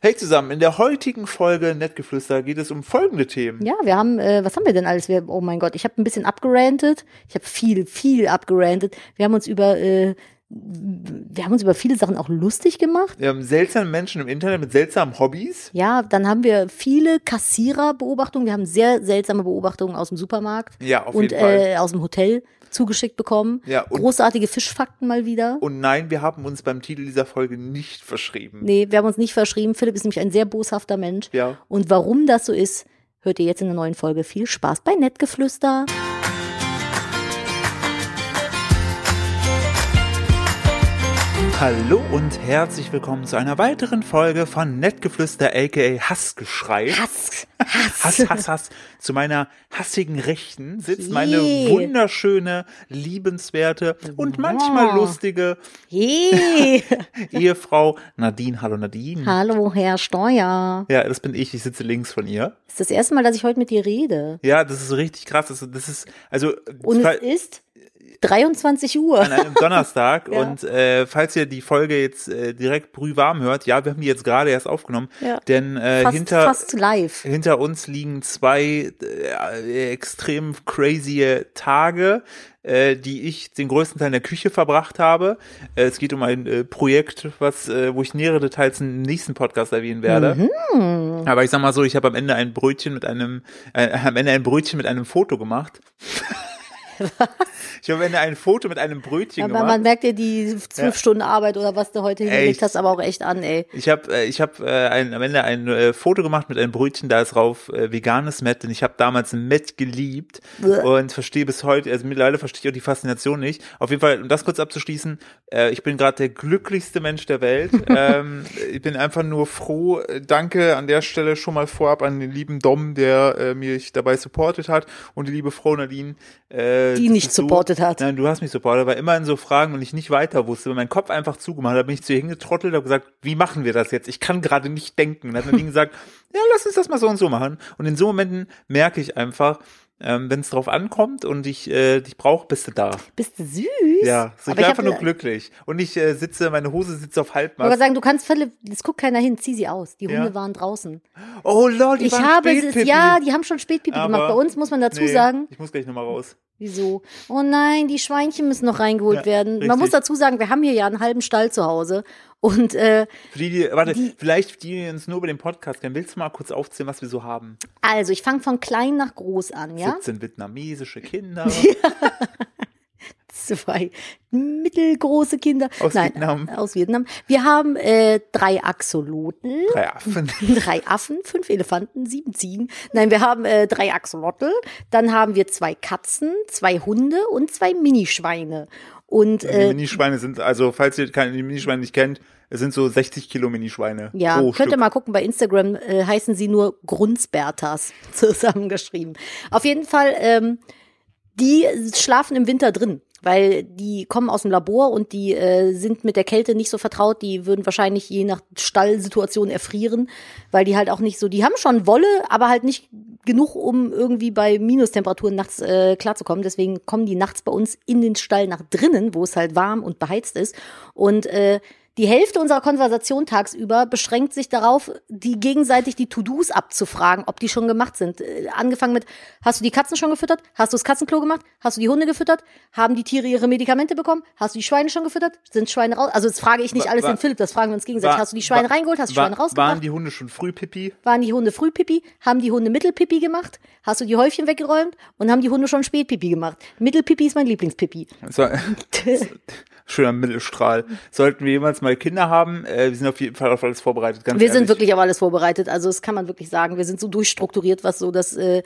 Hey zusammen, in der heutigen Folge Nettgeflüster geht es um folgende Themen. Ja, wir haben, äh, was haben wir denn alles? Wir, oh mein Gott, ich habe ein bisschen abgerantet. Ich habe viel, viel abgerantet. Wir haben uns über, äh, wir haben uns über viele Sachen auch lustig gemacht. Wir haben seltsame Menschen im Internet mit seltsamen Hobbys. Ja, dann haben wir viele Kassiererbeobachtungen. Wir haben sehr seltsame Beobachtungen aus dem Supermarkt Ja, auf und jeden Fall. äh, aus dem Hotel zugeschickt bekommen. Ja, Großartige Fischfakten mal wieder. Und nein, wir haben uns beim Titel dieser Folge nicht verschrieben. Nee, wir haben uns nicht verschrieben. Philipp ist nämlich ein sehr boshafter Mensch. Ja. Und warum das so ist, hört ihr jetzt in der neuen Folge. Viel Spaß bei Nettgeflüster. Hallo und herzlich willkommen zu einer weiteren Folge von Nettgeflüster aka Hassgeschrei. Hass, Hass, Hass. Hass, Hass. Zu meiner hassigen Rechten sitzt Je. meine wunderschöne, liebenswerte und manchmal lustige. Ehefrau Nadine. Hallo Nadine. Hallo, Herr Steuer. Ja, das bin ich. Ich sitze links von ihr. Das ist das erste Mal, dass ich heute mit dir rede. Ja, das ist richtig krass. Das, das ist, also, Und es ist 23 Uhr. an einem Donnerstag Ja. und äh, falls ihr die Folge jetzt äh, direkt brühwarm hört, ja, wir haben die jetzt gerade erst aufgenommen, Ja. denn äh, Fast, hinter fast live. hinter uns liegen zwei äh, extrem crazy Tage, äh, die ich den größten Teil in der Küche verbracht habe. Äh, es geht um ein äh, Projekt, was wo ich nähere Details im nächsten Podcast erwähnen werde. Mhm. Aber ich sag mal so, ich habe am Ende ein Brötchen mit einem äh, am Ende ein Brötchen mit einem Foto gemacht. ich habe am Ende ein Foto mit einem Brötchen Aber gemacht. man merkt dir die zwölf Ja. Stunden Arbeit oder was du heute hingelegt hast, aber auch echt an, ey. Ich habe äh, ich hab, äh, ein, am Ende ein äh, Foto gemacht mit einem Brötchen, da ist drauf äh, veganes Met, denn ich habe damals Met geliebt Bäh. und verstehe bis heute, also mittlerweile verstehe ich auch die Faszination nicht. Auf jeden Fall, um das kurz abzuschließen, äh, ich bin gerade der glücklichste Mensch der Welt. ähm, ich bin einfach nur froh. Danke an der Stelle schon mal vorab an den lieben Dom, der äh, mich dabei supportet hat und die liebe Frau Nadine. Äh, Die nicht du- supportet hat. Nein, du hast mich supportet, weil immer in so Fragen und ich nicht weiter wusste, weil mein Kopf einfach zugemacht hat, bin ich zu ihr hingetrottelt, habe gesagt, wie machen wir das jetzt? Ich kann gerade nicht denken. Und dann hat Nadine gesagt, ja, lass uns das mal so und so machen. Und in so Momenten merke ich einfach, ähm, wenn es drauf ankommt und ich äh, dich brauche, bist du da. Bist du süß? Ja, so ich aber bin einfach nur glücklich. Und ich äh, sitze, meine Hose sitzt auf Halbmast. sagen, du kannst Philipp, das guckt keiner hin, zieh sie aus. Die Ja. Hunde waren draußen. Oh lol, die Ich waren habe es, ja, die haben schon Spätpipi Aber- gemacht. Bei uns muss man dazu Nee, sagen, Ich muss gleich nochmal raus. wieso? Oh nein, die Schweinchen müssen noch reingeholt Ja, werden. richtig. Man muss dazu sagen, wir haben hier ja einen halben Stall zu Hause. Und äh, Für die, die, warte, Die- vielleicht die, die uns nur über den Podcast kennen, willst du mal kurz aufzählen, was wir so haben? also, ich fange von klein nach groß an, ja? 17 vietnamesische Kinder. Zwei mittelgroße Kinder. Aus Nein, Vietnam. Aus Vietnam. Wir haben äh, drei Axolotl. Drei Affen. Drei Affen, fünf Elefanten, sieben Ziegen. Nein, wir haben äh, drei Axolotl. Dann haben wir zwei Katzen, zwei Hunde und zwei Minischweine. Und Die äh, Minischweine sind, also falls ihr keine die Minischweine nicht kennt, es sind so 60 Kilo Minischweine. ja, pro könnt ihr mal gucken, bei Instagram äh, heißen sie nur Grunzbertas zusammengeschrieben. Auf jeden Fall, ähm, die schlafen im Winter drin, weil die kommen aus dem Labor und die äh, sind mit der Kälte nicht so vertraut. Die würden wahrscheinlich je nach Stallsituation erfrieren, weil die halt auch nicht so, die haben schon Wolle, aber halt nicht genug, um irgendwie bei Minustemperaturen nachts äh, klarzukommen. Deswegen kommen die nachts bei uns in den Stall nach drinnen, wo es halt warm und beheizt ist. Und äh, die Hälfte unserer Konversation tagsüber beschränkt sich darauf, die gegenseitig die To-Dos abzufragen, ob die schon gemacht sind. Äh, Angefangen mit, hast du die Katzen schon gefüttert? Hast du das Katzenklo gemacht? Hast du die Hunde gefüttert? Haben die Tiere ihre Medikamente bekommen? Hast du die Schweine schon gefüttert? Sind Schweine raus? Also das frage ich nicht Wa- alles wa- den Philipp, das fragen wir uns gegenseitig. War- hast du die Schweine war- reingeholt? Hast du die war- Schweine rausgebracht? Waren die Hunde schon früh Pipi? Waren die Hunde Frühpipi? Haben die Hunde Mittelpipi gemacht? Hast du die Häufchen weggeräumt? Und haben die Hunde schon Spätpipi gemacht? Mittelpipi ist mein Lieblingspipi. War- Schöner Mittelstrahl. Sollten wir jemals mal Kinder haben, äh, wir sind auf jeden Fall auf alles vorbereitet. Wir sind ehrlich. wirklich auf alles vorbereitet. Also das kann man wirklich sagen. Wir sind so durchstrukturiert, was so das äh,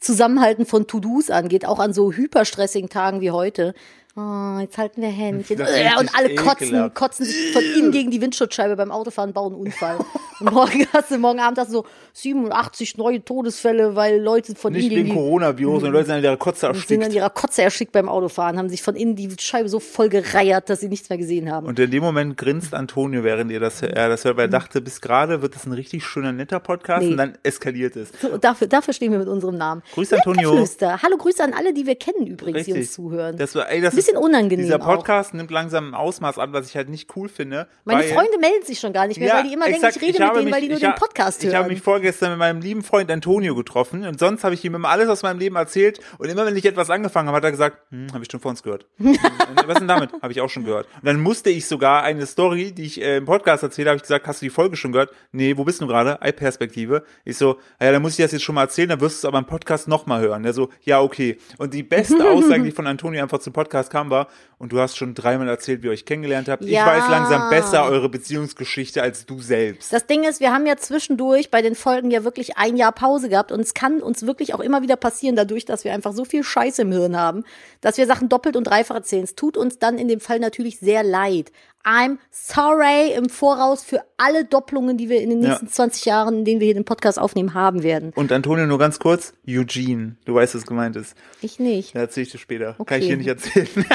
Zusammenhalten von To-Dos angeht, auch an so hyperstressigen Tagen wie heute. Oh, jetzt halten wir Händchen. Das Äh, und alle kotzen, ekelhaft. kotzen sich von innen gegen die Windschutzscheibe beim Autofahren, bauen einen Unfall. Und morgen hast du, morgen Abend hast du so 87 neue Todesfälle, weil Leute von Nicht innen gegen wegen die, Coronavirus, sondern Leute sind an ihrer Kotze sind an erstickt. ihrer Kotze erstickt beim Autofahren, haben sich von innen die Scheibe so voll gereiert, dass sie nichts mehr gesehen haben. Und in dem Moment grinst Antonio, während ihr das, er das hört, weil er dachte, bis gerade wird es ein richtig schöner, netter Podcast Nee. und dann eskaliert es. So, dafür, dafür stehen wir mit unserem Namen. Grüß, Antonio. Hallo, Grüße an alle, die wir kennen übrigens, die Richtig. uns zuhören. Das war, ey, das bisschen unangenehm Dieser auch. Podcast nimmt langsam ein Ausmaß an, was ich halt nicht cool finde. Meine weil, Freunde melden sich schon gar nicht mehr, Ja, weil die immer denken, exakt. ich rede Ich mit denen, mich, weil die nur ich den Podcast Ich hören. habe mich vorgestern mit meinem lieben Freund Antonio getroffen und sonst habe ich ihm immer alles aus meinem Leben erzählt und immer wenn ich etwas angefangen habe, hat er gesagt, hm, habe ich schon vor uns gehört. Was denn damit? Habe ich auch schon gehört. Und dann musste ich sogar eine Story, die ich äh, im Podcast erzählt habe, ich gesagt, hast du die Folge schon gehört? Nee, wo bist du gerade? Ei-Perspektive. Ich so, ah ja, dann muss ich das jetzt schon mal erzählen, dann wirst du es aber im Podcast nochmal hören. Der so, ja, okay. Und die beste Aussage, die von Antonio einfach zum Podcast kam, war, und du hast schon dreimal erzählt, wie ihr euch kennengelernt habt. Ja. Ich weiß langsam besser eure Beziehungsgeschichte als du selbst. Das Ding ist, wir haben ja zwischendurch bei den Folgen ja wirklich ein Jahr Pause gehabt und es kann uns wirklich auch immer wieder passieren, dadurch, dass wir einfach so viel Scheiße im Hirn haben, dass wir Sachen doppelt und dreifach erzählen. Es tut uns dann in dem Fall natürlich sehr leid. I'm sorry im Voraus für alle Doppelungen, die wir in den Ja. nächsten 20 Jahren, in denen wir hier den Podcast aufnehmen, haben werden. Und Antonio, nur ganz kurz, Eugene, du weißt, was gemeint ist. Ich nicht. Da erzähle ich dir später. Kann Okay. ich hier nicht erzählen.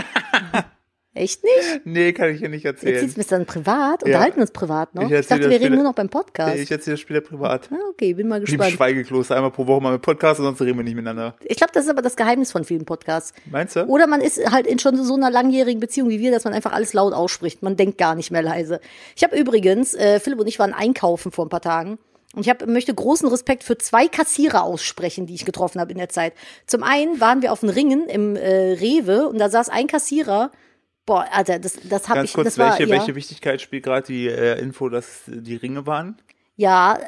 Echt nicht? nee, kann ich hier nicht Jetzt erzählen. sieht's mir dann privat, unterhalten wir uns privat noch. Ich Ich, dachte, wir reden nur noch beim Podcast. Ich erzähle das später privat. Ah, okay, bin mal gespannt. Schweigekloster, einmal pro Woche mal mit Podcast, sonst reden wir nicht miteinander. Ich glaube, das ist aber das Geheimnis von vielen Podcasts. Meinst du? Oder man ist halt in schon so einer langjährigen Beziehung wie wir, dass man einfach alles laut ausspricht. Man denkt gar nicht mehr leise. Ich habe übrigens, äh, Philipp und ich waren einkaufen vor ein paar Tagen. Und ich hab, möchte großen Respekt für zwei Kassierer aussprechen, die ich getroffen habe in der Zeit. Zum einen waren wir auf den Ringen im äh, Rewe und da saß ein Kassierer. Boah, Alter, das, das habe Ganz ich. kurz, das war, welche, ja, welche Wichtigkeit spielt gerade die äh, Info, dass die Ringe waren? ja,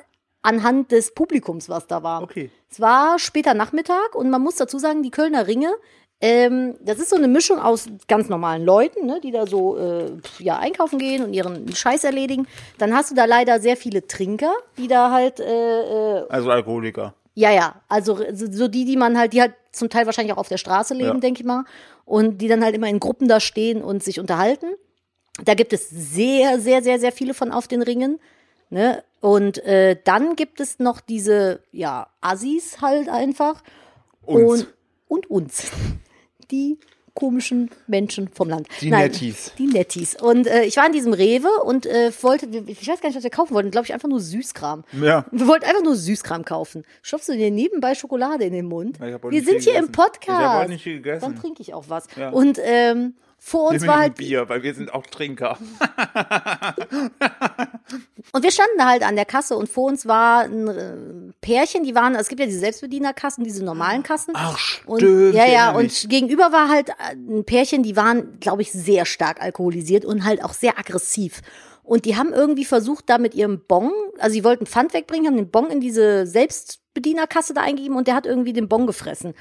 anhand des Publikums, was da war. Okay. Es war später Nachmittag und man muss dazu sagen, die Kölner Ringe, ähm, das ist so eine Mischung aus ganz normalen Leuten, ne, die da so äh, ja, einkaufen gehen und ihren Scheiß erledigen. Dann hast du da leider sehr viele Trinker, die da halt, äh, äh, Also Alkoholiker. Ja, ja, also so die, die man halt, die halt zum Teil wahrscheinlich auch auf der Straße leben, Ja. denke ich mal, und die dann halt immer in Gruppen da stehen und sich unterhalten. Da gibt es sehr, sehr, sehr, sehr viele von auf den Ringen. Ne? Und äh, dann gibt es noch diese, ja, Assis halt einfach. Uns. Und, und uns. Die komischen Menschen vom Land. Die Nettis. Die Nettis. Und äh, ich war in diesem Rewe und äh, wollte, ich weiß gar nicht, was wir kaufen wollten, glaube ich, einfach nur Süßkram. Ja. Wir wollten einfach nur Süßkram kaufen. Stopfst du dir nebenbei Schokolade in den Mund? Wir sind hier im gegessen. Podcast. Ich hab heute nicht viel gegessen. Dann trinke ich auch was. Ja. Und ähm, vor uns war halt Bier, weil wir sind auch Trinker. Und wir standen da halt an der Kasse und vor uns war ein äh, Pärchen, die waren, es gibt ja diese Selbstbedienerkassen, diese normalen Kassen. Ach, und, stimmt, Ja, ich ja, erinnere und mich. gegenüber war halt äh, ein Pärchen, die waren, glaube ich, sehr stark alkoholisiert und halt auch sehr aggressiv. Und die haben irgendwie versucht, da mit ihrem Bon, also sie wollten Pfand wegbringen, haben den Bon in diese Selbstbedienerkasse da eingegeben und der hat irgendwie den Bon gefressen.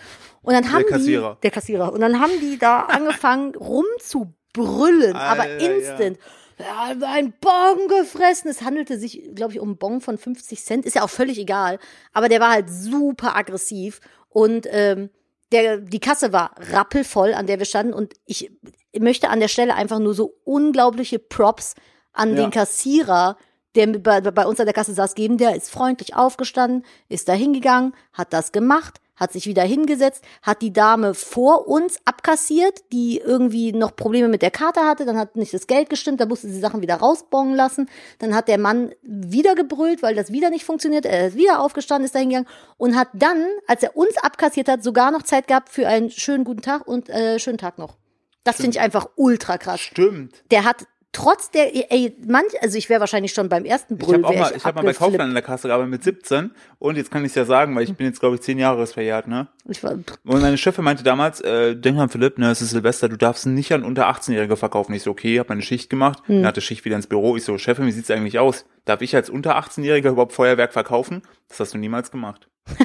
Und dann haben Kassierer. die, der Kassierer, und dann haben die da angefangen rumzubrüllen, aber Alter, ja. instant. Ja, ein Bon gefressen. Es handelte sich, glaube ich, um einen Bon von 50 Cent. Ist ja auch völlig egal. Aber der war halt super aggressiv. Und ähm, der, die Kasse war rappelvoll, an der wir standen. Und ich möchte an der Stelle einfach nur so unglaubliche Props an Ja. den Kassierer, der bei, bei uns an der Kasse saß, geben. Der ist freundlich aufgestanden, ist da hingegangen, hat das gemacht, hat sich wieder hingesetzt, hat die Dame vor uns abkassiert, die irgendwie noch Probleme mit der Karte hatte, dann hat nicht das Geld gestimmt, da musste sie Sachen wieder rausbongen lassen, dann hat der Mann wieder gebrüllt, weil das wieder nicht funktioniert, er ist wieder aufgestanden, ist da hingegangen und hat dann, als er uns abkassiert hat, sogar noch Zeit gehabt für einen schönen guten Tag und äh, schönen Tag noch. Das finde ich einfach ultra krass. Stimmt. Der hat trotz der, ey, manch, also ich wäre wahrscheinlich schon beim ersten Ich Brüll habe auch wär mal, ich habe mal bei. Kaufland in der Kasse gearbeitet mit 17 und jetzt kann ich es ja sagen, weil ich bin jetzt glaube ich zehn Jahre verjährt, ne? Ich war, Und meine Chefin meinte damals, äh, denk mal Philipp, ne, es ist Silvester, du darfst nicht an unter 18-Jährige verkaufen. Ich so, okay, hab meine Schicht gemacht, dann hatte Schicht wieder ins Büro. Ich so, Chefin, wie sieht's eigentlich aus? Darf ich als unter 18-Jähriger überhaupt Feuerwerk verkaufen? Das hast du niemals gemacht.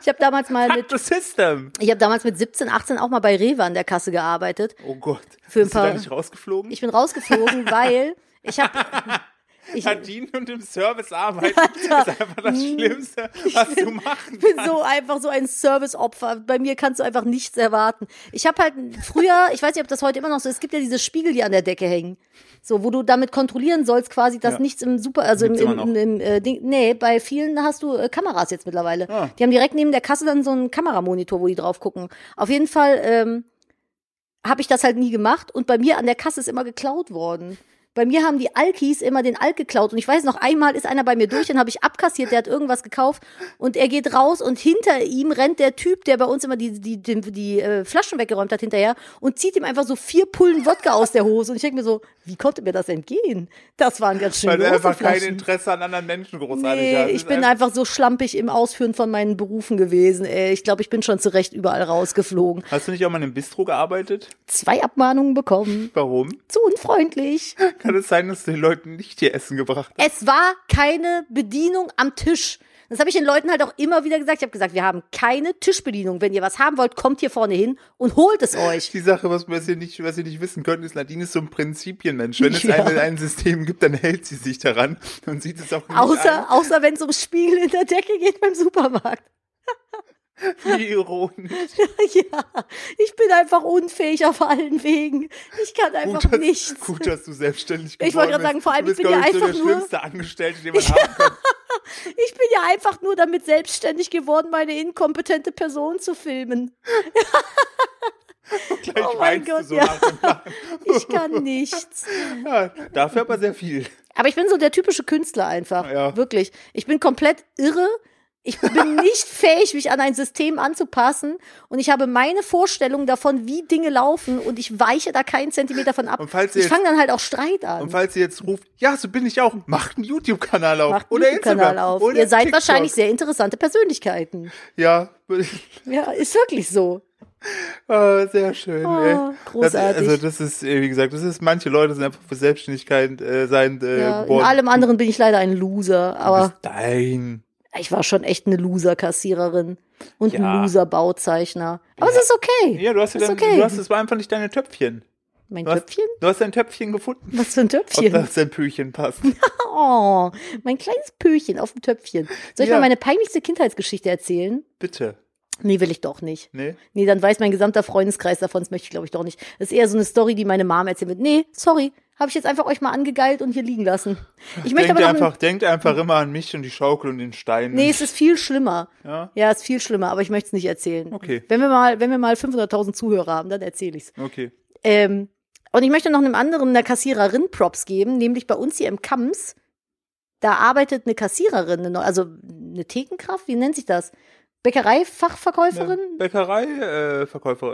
ich habe damals mal mit, system. ich habe damals mit 17, 18 auch mal bei Rewe an der Kasse gearbeitet. Oh Gott. Für ein Bist du da paar- nicht rausgeflogen? Ich bin rausgeflogen, weil ich habe ich Verdienen und im Service arbeiten ist einfach das Schlimmste, was du machen bin so einfach so ein Serviceopfer. Bei mir kannst du einfach nichts erwarten. Ich habe halt früher, ich weiß nicht, ob das heute immer noch so ist, es gibt ja diese Spiegel, die an der Decke hängen. So, wo du damit kontrollieren sollst, quasi, dass Ja. nichts im Super, also im, Gibt's im, im, im äh, Ding, nee, bei vielen hast du äh, Kameras jetzt mittlerweile. Ah. Die haben direkt neben der Kasse dann so einen Kameramonitor, wo die drauf gucken. Auf jeden Fall ähm, habe ich das halt nie gemacht und bei mir an der Kasse ist immer geklaut worden. Bei mir haben die Alkis immer den Alk geklaut. Und ich weiß noch, einmal ist einer bei mir durch, dann habe ich abkassiert, der hat irgendwas gekauft und er geht raus und hinter ihm rennt der Typ, der bei uns immer die, die, die, die äh, Flaschen weggeräumt hat, hinterher und zieht ihm einfach so vier Pullen Wodka aus der Hose. Und ich denke mir so, wie konnte mir das entgehen? Das waren ganz schön Weil du große einfach kein Flaschen. Interesse an anderen Menschen großartig Nee, hast. ich bin einfach- einfach so schlampig im Ausführen von meinen Berufen gewesen. Ey. Ich glaube, ich bin schon zurecht überall rausgeflogen. Hast du nicht auch mal in einem Bistro gearbeitet? Zwei Abmahnungen bekommen. Warum? Zu unfreundlich. Kann es sein, dass du den Leuten nicht hier Essen gebracht hast? Es war keine Bedienung am Tisch. Das habe ich den Leuten halt auch immer wieder gesagt. Ich habe gesagt, wir haben keine Tischbedienung. Wenn ihr was haben wollt, kommt hier vorne hin und holt es euch. Die Sache, was, was, ihr nicht, was ihr nicht wissen könnt, ist, Nadine ist so ein Prinzipienmensch. Wenn es Ja. ein, System gibt, dann hält sie sich daran und sieht es auch nicht Außer, außer wenn es ums Spiegel in der Decke geht beim Supermarkt. Wie ironisch. ja, ich bin einfach unfähig auf allen Wegen. Ich kann einfach Gut, dass, nichts. gut, dass du selbstständig Ich wollte geworden gerade sagen, vor allem, ich bin ja ich, so einfach der schlimmste Angestellte, den man haben kann. Ich bin ja einfach nur damit selbstständig geworden, meine inkompetente Person zu filmen. Gleich Oh mein Gott, so ja. Ich kann nichts. Ja, dafür aber sehr viel. Aber ich bin so der typische Künstler einfach. Ja. Wirklich. Ich bin komplett irre. Ich bin nicht fähig, mich an ein System anzupassen. Und ich habe meine Vorstellung davon, wie Dinge laufen. Und ich weiche da keinen Zentimeter von ab. Und falls ihr ich fange dann halt auch Streit an. Und falls ihr jetzt ruft, ja, so bin ich auch, macht einen YouTube-Kanal auf. Macht einen oder Instagram. auf. Oder Ihr seid TikTok. wahrscheinlich sehr interessante Persönlichkeiten. Ja, Ja, ist wirklich so. ah, sehr schön. Oh, ey. großartig. Das, also das ist, äh, wie gesagt, das ist, manche Leute sind einfach für Selbstständigkeit äh, sein äh, Ja, in allem anderen bin ich leider ein Loser. Du Aber bist Dein. Ich war schon echt eine Loser-Kassiererin und Ja. ein Loser-Bauzeichner. Aber es ist okay. Ja, du hast ja dann, okay. du hast, es war einfach nicht deine Töpfchen. Mein Du hast, Töpfchen? du hast dein Töpfchen gefunden. Was für ein Ob Töpfchen? das dein Püchen passt. Oh, mein kleines Pöchen auf dem Töpfchen. Soll ich Ja. mal meine peinlichste Kindheitsgeschichte erzählen? Bitte. Nee, will ich doch nicht. Nee? Nee, dann weiß mein gesamter Freundeskreis davon, das möchte ich glaube ich doch nicht. Das ist eher so eine Story, die meine Mom erzählt wird. Nee, sorry, habe ich jetzt einfach euch mal angegeilt und hier liegen lassen. Ich möchte Denkt aber einfach, denkt einfach immer an mich und die Schaukel und den Stein. Nee, es ist viel schlimmer. Ja? Ja, es ist viel schlimmer, aber ich möchte es nicht erzählen. Okay. Wenn wir mal, wenn wir mal 500.000 Zuhörer haben, dann erzähle ich's. Okay. Ähm, und ich möchte noch einem anderen, einer Kassiererin Props geben, nämlich bei uns hier im Kams. Da arbeitet eine Kassiererin, also eine Thekenkraft, wie nennt sich das? Bäckereifachverkäuferin? Bäckerei, äh,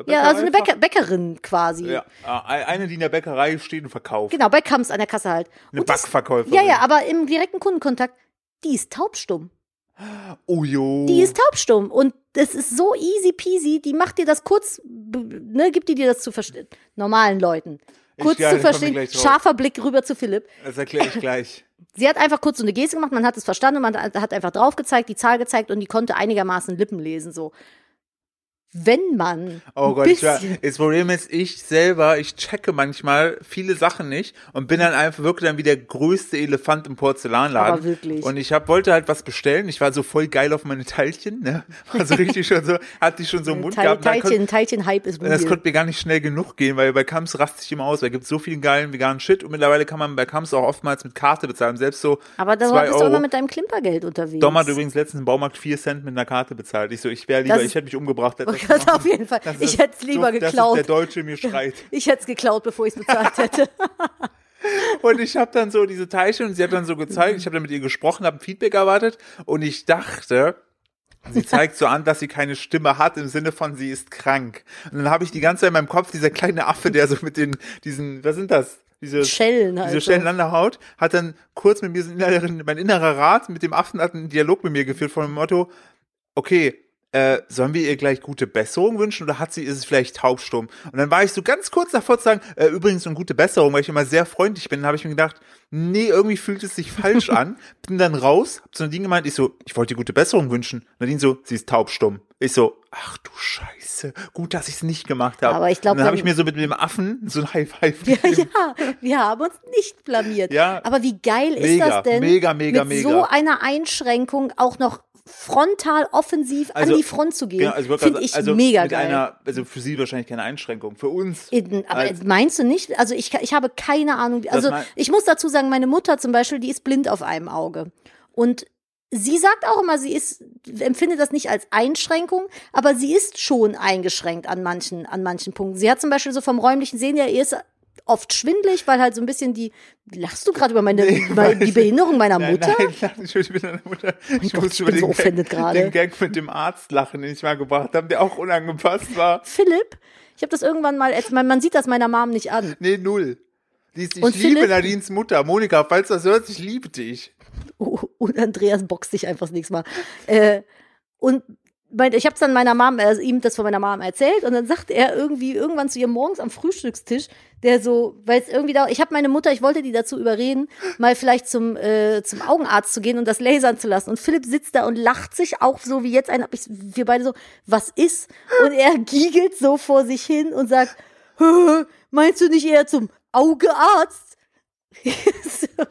ja, also eine Bäcker, Bäckerin quasi. Ja, ah, eine, die in der Bäckerei steht und verkauft. Genau, bei Kams an der Kasse halt. Eine Und Backverkäuferin. Ja, ja, aber im direkten Kundenkontakt, die ist taubstumm. Oh jo. Die ist taubstumm und das ist so easy peasy, die macht dir das kurz, ne, gibt die dir das zu verstehen, normalen Leuten. Kurz ja, zu verstehen, scharfer Blick rüber zu Philipp. Das erkläre ich gleich. Sie hat einfach kurz so eine Geste gemacht, man hat es verstanden und man hat einfach drauf gezeigt, die Zahl gezeigt und die konnte einigermaßen Lippen lesen, so. Wenn man Oh Gott, ich war, das Problem ist, ich selber, ich checke manchmal viele Sachen nicht und bin dann einfach wirklich dann wie der größte Elefant im Porzellanladen. Aber wirklich. Und ich hab, wollte halt was bestellen. Ich war so voll geil auf meine Teilchen, ne? War so richtig schon so, hatte ich schon so im Mund Teil, gehabt. Teilchen, Teilchen-Hype ist Und das konnte mir gar nicht schnell genug gehen, weil bei Kams rast sich immer aus. Gibt es so viel geilen veganen Shit und mittlerweile kann man bei Kams auch oftmals mit Karte bezahlen. Selbst so Aber da bist du Euro. immer mit deinem Klimpergeld unterwegs. Dom hat übrigens letztens im Baumarkt 4 Cent mit einer Karte bezahlt. Ich so, ich wäre lieber, Das ich hätte mich umgebracht. als machen. auf jeden Fall. Das Ich hätte es lieber so, geklaut. Das ist der Deutsche mir schreit. Ich hätte es geklaut, bevor ich es bezahlt hätte. Und ich habe dann so diese Teilchen und sie hat dann so gezeigt, ich habe dann mit ihr gesprochen, habe ein Feedback erwartet und ich dachte, sie zeigt so an, dass sie keine Stimme hat im Sinne von sie ist krank. Und dann habe ich die ganze Zeit in meinem Kopf dieser kleine Affe, der so mit den diesen, was sind das? Diese Schellen halt. diese so. Stellen an der Haut, hat dann kurz mit mir mein innerer Rat mit dem Affen hat einen Dialog mit mir geführt von dem Motto, okay, äh, sollen wir ihr gleich gute Besserung wünschen oder hat sie, ist es vielleicht taubstumm? Und dann war ich so ganz kurz davor zu sagen, äh, übrigens eine gute Besserung, weil ich immer sehr freundlich bin, habe ich mir gedacht, nee, irgendwie fühlt es sich falsch an. Bin dann raus, hab zu Nadine gemeint, ich so, ich wollte dir gute Besserung wünschen. Nadine so, sie ist taubstumm. Ich so, ach du Scheiße, gut, dass ich es nicht gemacht habe. Aber ich glaub, Und dann habe ich mir so mit dem Affen so ein High Five Ja, gegeben. ja, wir haben uns nicht blamiert. Ja. Aber wie geil ist Mega, das denn, mega, mega, mit mega. so einer Einschränkung auch noch frontal offensiv Also, an die Front zu gehen, Genau, also finde ich also mega mit geil. einer, also für sie wahrscheinlich keine Einschränkung, für uns. In, aber als- meinst du nicht? Also ich, ich habe keine Ahnung. Also ich muss dazu sagen, meine Mutter zum Beispiel, die ist blind auf einem Auge. Und sie sagt auch immer, sie ist, empfindet das nicht als Einschränkung, aber sie ist schon eingeschränkt an manchen, an manchen Punkten. Sie hat zum Beispiel so vom räumlichen Sehen ja, ihr ist oft schwindlig, weil halt so ein bisschen die, lachst du gerade über meine, Nee, weil die ich- Behinderung meiner Nein, Mutter? nein, lach nicht mit deiner Mutter. Ich Gott, muss ich über bin so offended gerade. den Gag mit dem Arzt lachen, den ich mal gebracht habe, der auch unangepasst war. Philipp, ich habe das irgendwann mal, man, sieht das meiner Mom nicht an. Nee, null. Die ist, ich Und liebe Philipp? Nadines Mutter. Monika, falls du das hörst, ich liebe dich. Oh, und Andreas boxt dich einfach das nächste Mal. Äh, und ich habe dann meiner Mom, äh, ihm das von meiner Mom erzählt und dann sagt er irgendwie irgendwann zu ihr morgens am Frühstückstisch, der so, weil es irgendwie da, ich habe meine Mutter, ich wollte die dazu überreden, mal vielleicht zum äh, zum Augenarzt zu gehen und das lasern zu lassen. Und Philipp sitzt da und lacht sich auch so wie jetzt ein, hab ich, wir beide so, was ist? Und er giegelt so vor sich hin und sagt, "Hö, meinst du nicht eher zum Augearzt? So,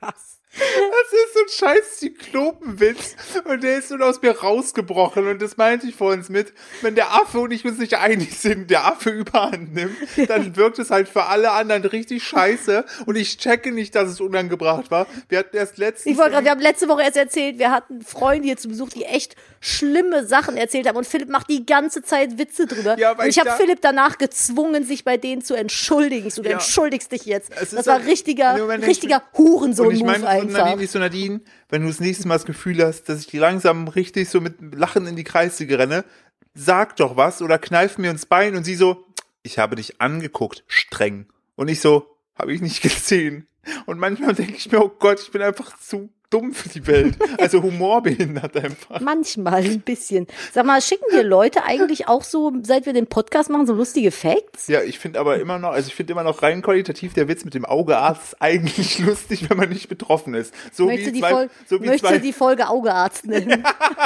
was? Das ist so ein scheiß Zyklopenwitz. Und der ist nun aus mir rausgebrochen. Und das meinte ich vorhin mit, wenn der Affe und ich uns nicht einig sind, der Affe überhand nimmt, dann wirkt es halt für alle anderen richtig scheiße. Und ich checke nicht, dass es unangebracht war. Wir hatten erst letztens... Ich wollte gerade, wir haben letzte Woche erst erzählt, wir hatten Freunde hier zu Besuch, die echt schlimme Sachen erzählt haben und Philipp macht die ganze Zeit Witze drüber. Ja, und ich habe Philipp danach gezwungen, sich bei denen zu entschuldigen. So, du Ja. entschuldigst dich jetzt. Das war richtiger, Moment, richtiger ich- Und ich Hurensohn-Move meine, einfach. Nadine, ich so Nadine, wenn du das nächste Mal das Gefühl hast, dass ich langsam richtig so mit Lachen in die Kreisliga renne, sag doch was oder kneif mir ins Bein und sie so, ich habe dich angeguckt, streng. Und ich so, habe ich nicht gesehen. Und manchmal denke ich mir, oh Gott, ich bin einfach zu dumm für die Welt. Also humorbehindert einfach. Manchmal ein bisschen. Sag mal, schicken dir Leute eigentlich auch so, seit wir den Podcast machen, so lustige Facts? Ja, ich finde aber immer noch, also ich finde immer noch rein qualitativ der Witz mit dem Augearzt eigentlich lustig, wenn man nicht betroffen ist. So Möchtest, wie zwei, Fol so wie möchtest zwei, die Folge Augearzt nennen?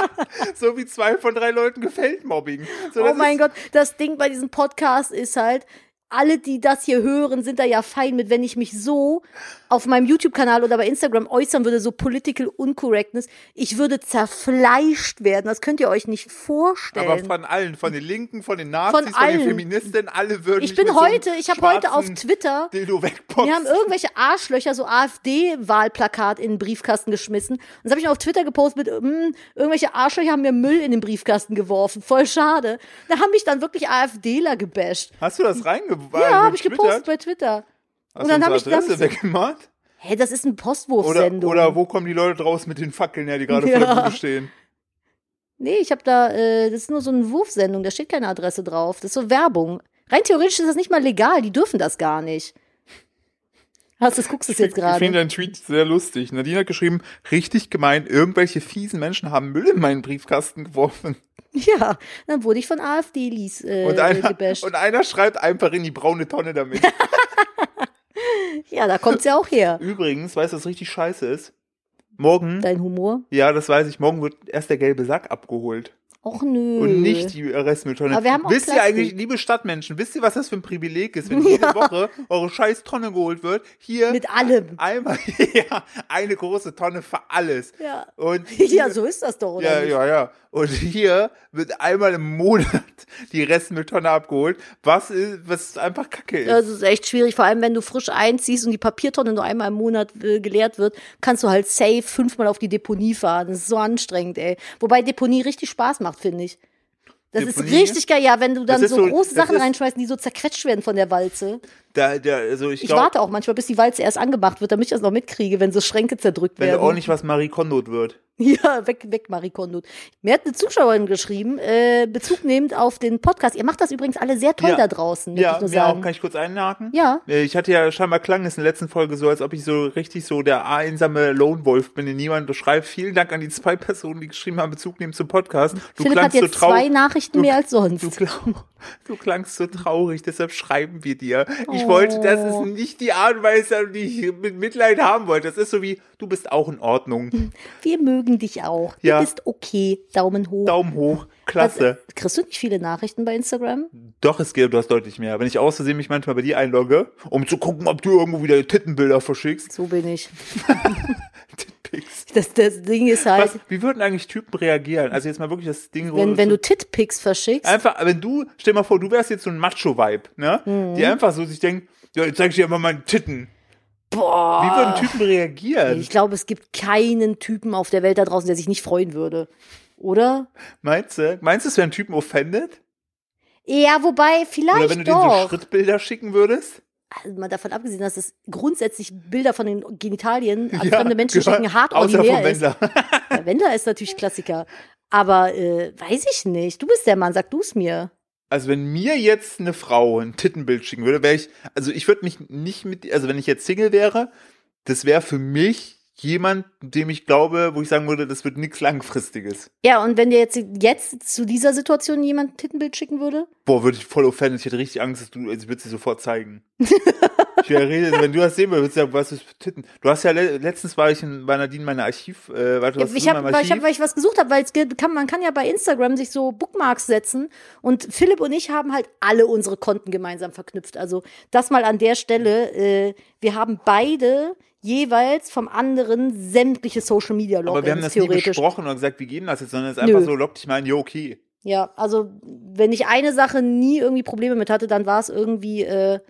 so wie zwei von drei Leuten gefällt Mobbing. So, Oh mein Gott, das Ding bei diesem Podcast ist halt, alle, die das hier hören, sind da ja fein mit, wenn ich mich so auf meinem YouTube-Kanal oder bei Instagram äußern würde, so Political Uncorrectness, ich würde zerfleischt werden. Das könnt ihr euch nicht vorstellen. Aber von allen, von den Linken, von den Nazis, von, allen. den Feministinnen, alle würden ich bin mit so heute, ich habe heute auf Twitter Dildo. Wir haben irgendwelche Arschlöcher, so AfD-Wahlplakat in den Briefkasten geschmissen. Und das habe ich auf Twitter gepostet mit, mm, irgendwelche Arschlöcher haben mir Müll in den Briefkasten geworfen. Voll schade. Da haben mich dann wirklich AfDler gebasht. Hast du das reingeworfen? Ja, habe ich gepostet bei Twitter. Hast und dann du hab unsere ich- Adresse weggemacht? Hä, das ist Oder, Postwurfsendung. oder wo kommen die Leute draus mit den Fackeln her, die gerade vor Ja. der Bude stehen? Nee, ich habe da, äh, das ist nur so eine Wurfsendung, da steht keine Adresse drauf. Das ist so Werbung. Rein theoretisch ist das nicht mal legal, die dürfen das gar nicht. Hast du, das guckst du es jetzt Ich finde gerade. deinen Tweet sehr lustig. Nadine hat geschrieben, richtig gemein, irgendwelche fiesen Menschen haben Müll in meinen Briefkasten geworfen. Ja, dann wurde ich von AfD-Lies äh, Und einer, gebasht. und einer schreibt einfach in die braune Tonne damit. ja, da kommt's ja auch her. Übrigens, weißt du, was richtig scheiße ist? Morgen, Dein Humor. ja, das weiß ich, morgen wird erst der gelbe Sack abgeholt. Och nö. Und nicht die Restmülltonne. Aber wir haben auch wisst ihr Plastik. eigentlich, liebe Stadtmenschen, wisst ihr, was das für ein Privileg ist, wenn jede Woche eure scheiß Tonne geholt wird? Hier Mit allem. einmal, ja, eine große Tonne für alles. Ja. Und Ja, so ist das doch, oder? Ja, nicht? ja, ja. Und hier wird einmal im Monat die Restmülltonne abgeholt, was, ist, was einfach kacke ist. Das ist echt schwierig, vor allem wenn du frisch einziehst und die Papiertonne nur einmal im Monat äh, geleert wird, kannst du halt safe fünfmal auf die Deponie fahren. Das ist so anstrengend, ey. Wobei Deponie richtig Spaß macht, finde ich. Das Deponie? ist richtig geil, ja, wenn du dann so, so- große Sachen ist- reinschmeißt, die so zerquetscht werden von der Walze. Da, da, also ich Ich warte auch manchmal, bis die Walze erst angemacht wird, damit ich das noch mitkriege, wenn so Schränke zerdrückt wenn werden. da ordentlich was Marie Kondo wird. Ja, weg, weg, Marie Kondo. Mir hat eine Zuschauerin geschrieben, äh, Bezug nehmend auf den Podcast. Ihr macht das übrigens alle sehr toll Ja. da draußen, Ja, ich nur mir sagen. auch. Kann ich kurz einhaken? Ja. Äh, Ich hatte ja scheinbar klang es in der letzten Folge so, als ob ich so richtig so der einsame Lone Wolf bin, den niemand beschreibt. Vielen Dank an die zwei Personen, die geschrieben haben, Bezug nehmen zum Podcast. Du Philipp hat klangst jetzt so traurig. zwei Nachrichten du- mehr als sonst. Du, du klangst so traurig, deshalb schreiben wir dir. Ich Oh. Wollte, das ist nicht die Art und Weise, die ich mit Mitleid haben wollte. Das ist so wie, du bist auch in Ordnung. Wir mögen dich auch. Ja. Du bist okay. Daumen hoch. Daumen hoch, klasse. Also, kriegst du nicht viele Nachrichten bei Instagram? Doch, es geht, du hast deutlich mehr. Wenn ich aus Versehen mich manchmal bei dir einlogge, um zu gucken, ob du irgendwo wieder Tittenbilder verschickst. So bin ich. Titpics. Das, das Ding ist halt, Was, wie würden eigentlich Typen reagieren? Also jetzt mal wirklich das Ding wenn, wenn du Titpics verschickst, Einfach, wenn du, stell mal vor, du wärst jetzt so ein Macho-Vibe, ne? Mhm. Die einfach so sich denken, ja, jetzt zeig ich dir einfach mal Titten. boah. Wie würden Typen reagieren? Ich glaube, es gibt keinen Typen auf der Welt da draußen, der sich nicht freuen würde. Oder? Meinst du? Meinst du, es wären Typen offended? Ja, wobei, Oder vielleicht wenn du denen so doch. Schrittbilder schicken würdest? Also mal davon abgesehen, dass es grundsätzlich Bilder von den Genitalien an Ja, fremde Menschen genau. schicken hart ordinär ist. Wendler. Der Wender ist natürlich Klassiker. Aber äh, weiß ich nicht. Du bist der Mann, sag du's mir. Also wenn mir jetzt eine Frau ein Tittenbild schicken würde, wäre ich, also ich würde mich nicht mit, also wenn ich jetzt Single wäre, das wäre für mich jemand, dem ich glaube, wo ich sagen würde, das wird nichts Langfristiges. Ja, und wenn dir jetzt, jetzt zu dieser Situation jemand ein Tittenbild schicken würde? Boah, würde ich voll offended. Ich hätte richtig Angst, dass du, also würde sie sofort zeigen. ich wäre rede, wenn du das sehen würdest, würdest du sagen, was ist für Titten? Du hast ja, le letztens war ich in, bei Nadine meine Archiv, äh, warte, was ich habe, weil ich, hab, weil ich was gesucht habe, weil es kann, man kann ja bei Instagram sich so Bookmarks setzen und Philipp und ich haben halt alle unsere Konten gemeinsam verknüpft. Also das mal an der Stelle. Äh, wir haben beide jeweils vom anderen sämtliche Social Media aber wir haben Logins das nie besprochen oder gesagt, wie geht denn das jetzt, sondern es ist einfach Nö. so, lock dich mal in, jo, okay. Ja, also wenn ich eine Sache nie irgendwie Probleme mit hatte, dann war es irgendwie äh,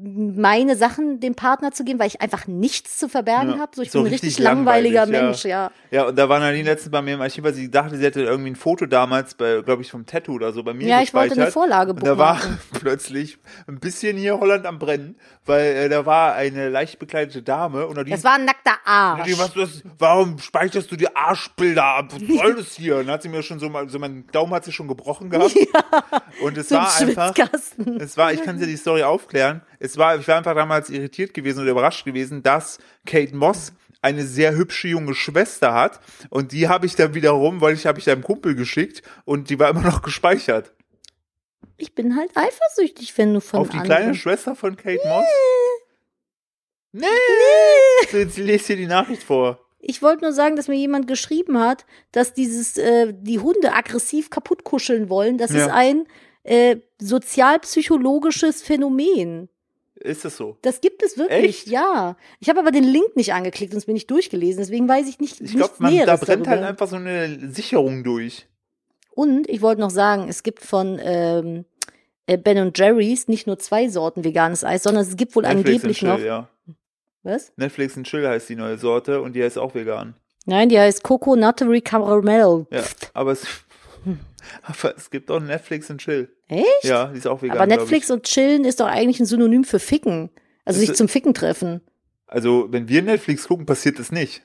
meine Sachen dem Partner zu geben, weil ich einfach nichts zu verbergen Ja, habe. So, ich so bin ein richtig, richtig langweiliger langweilig, ja. Mensch, ja. Ja, und da war Nadine letztens bei mir im Archiv, weil sie dachte, sie hätte irgendwie ein Foto damals, glaube ich, vom Tattoo oder so bei mir Ja, ich wollte eine Vorlage Und da war plötzlich ein bisschen hier Holland am Brennen, weil äh, da war eine leicht bekleidete Dame und Nadine Das war ein nackter Nadine, Arsch. was das, warum speicherst du dir Arschbilder ab? Was soll das hier? Und dann hat sie mir schon so mal, so mein Daumen hat sie schon gebrochen gehabt. Und es So ein war einfach, es war, ich kann dir die Story aufklären. Es war, ich war einfach damals irritiert gewesen oder überrascht gewesen, dass Kate Moss eine sehr hübsche junge Schwester hat und die habe ich dann wiederum, weil ich habe ich einem Kumpel geschickt und die war immer noch gespeichert. Ich bin halt eifersüchtig, wenn du von Auf die anderen. kleine Schwester von Kate Moss? Nee. So, Jetzt lest hier die Nachricht vor. Ich wollte nur sagen, dass mir jemand geschrieben hat, dass dieses äh, die Hunde aggressiv kaputt kuscheln wollen. Das Ja. ist ein äh, sozialpsychologisches Phänomen. Ist das so? Das gibt es wirklich, Echt? ja. Ich habe aber den Link nicht angeklickt und es bin nicht durchgelesen, deswegen weiß ich nicht. Ich glaube, da brennt darüber. halt einfach so eine Sicherung durch. Und ich wollte noch sagen, es gibt von ähm, äh, Ben Jerry's nicht nur zwei Sorten veganes Eis, sondern es gibt wohl Netflix angeblich and noch. Chill, ja. Was? Netflix and Chill heißt die neue Sorte und die heißt auch vegan. Nein, die heißt Coco Nuttery Caramel. Ja, aber es, aber es gibt auch Netflix and Chill. Echt? Ja, die ist auch vegan. aber Netflix und Chillen ist doch eigentlich ein Synonym für Ficken. Also sich zum Ficken treffen. Also, wenn wir Netflix gucken, passiert das nicht.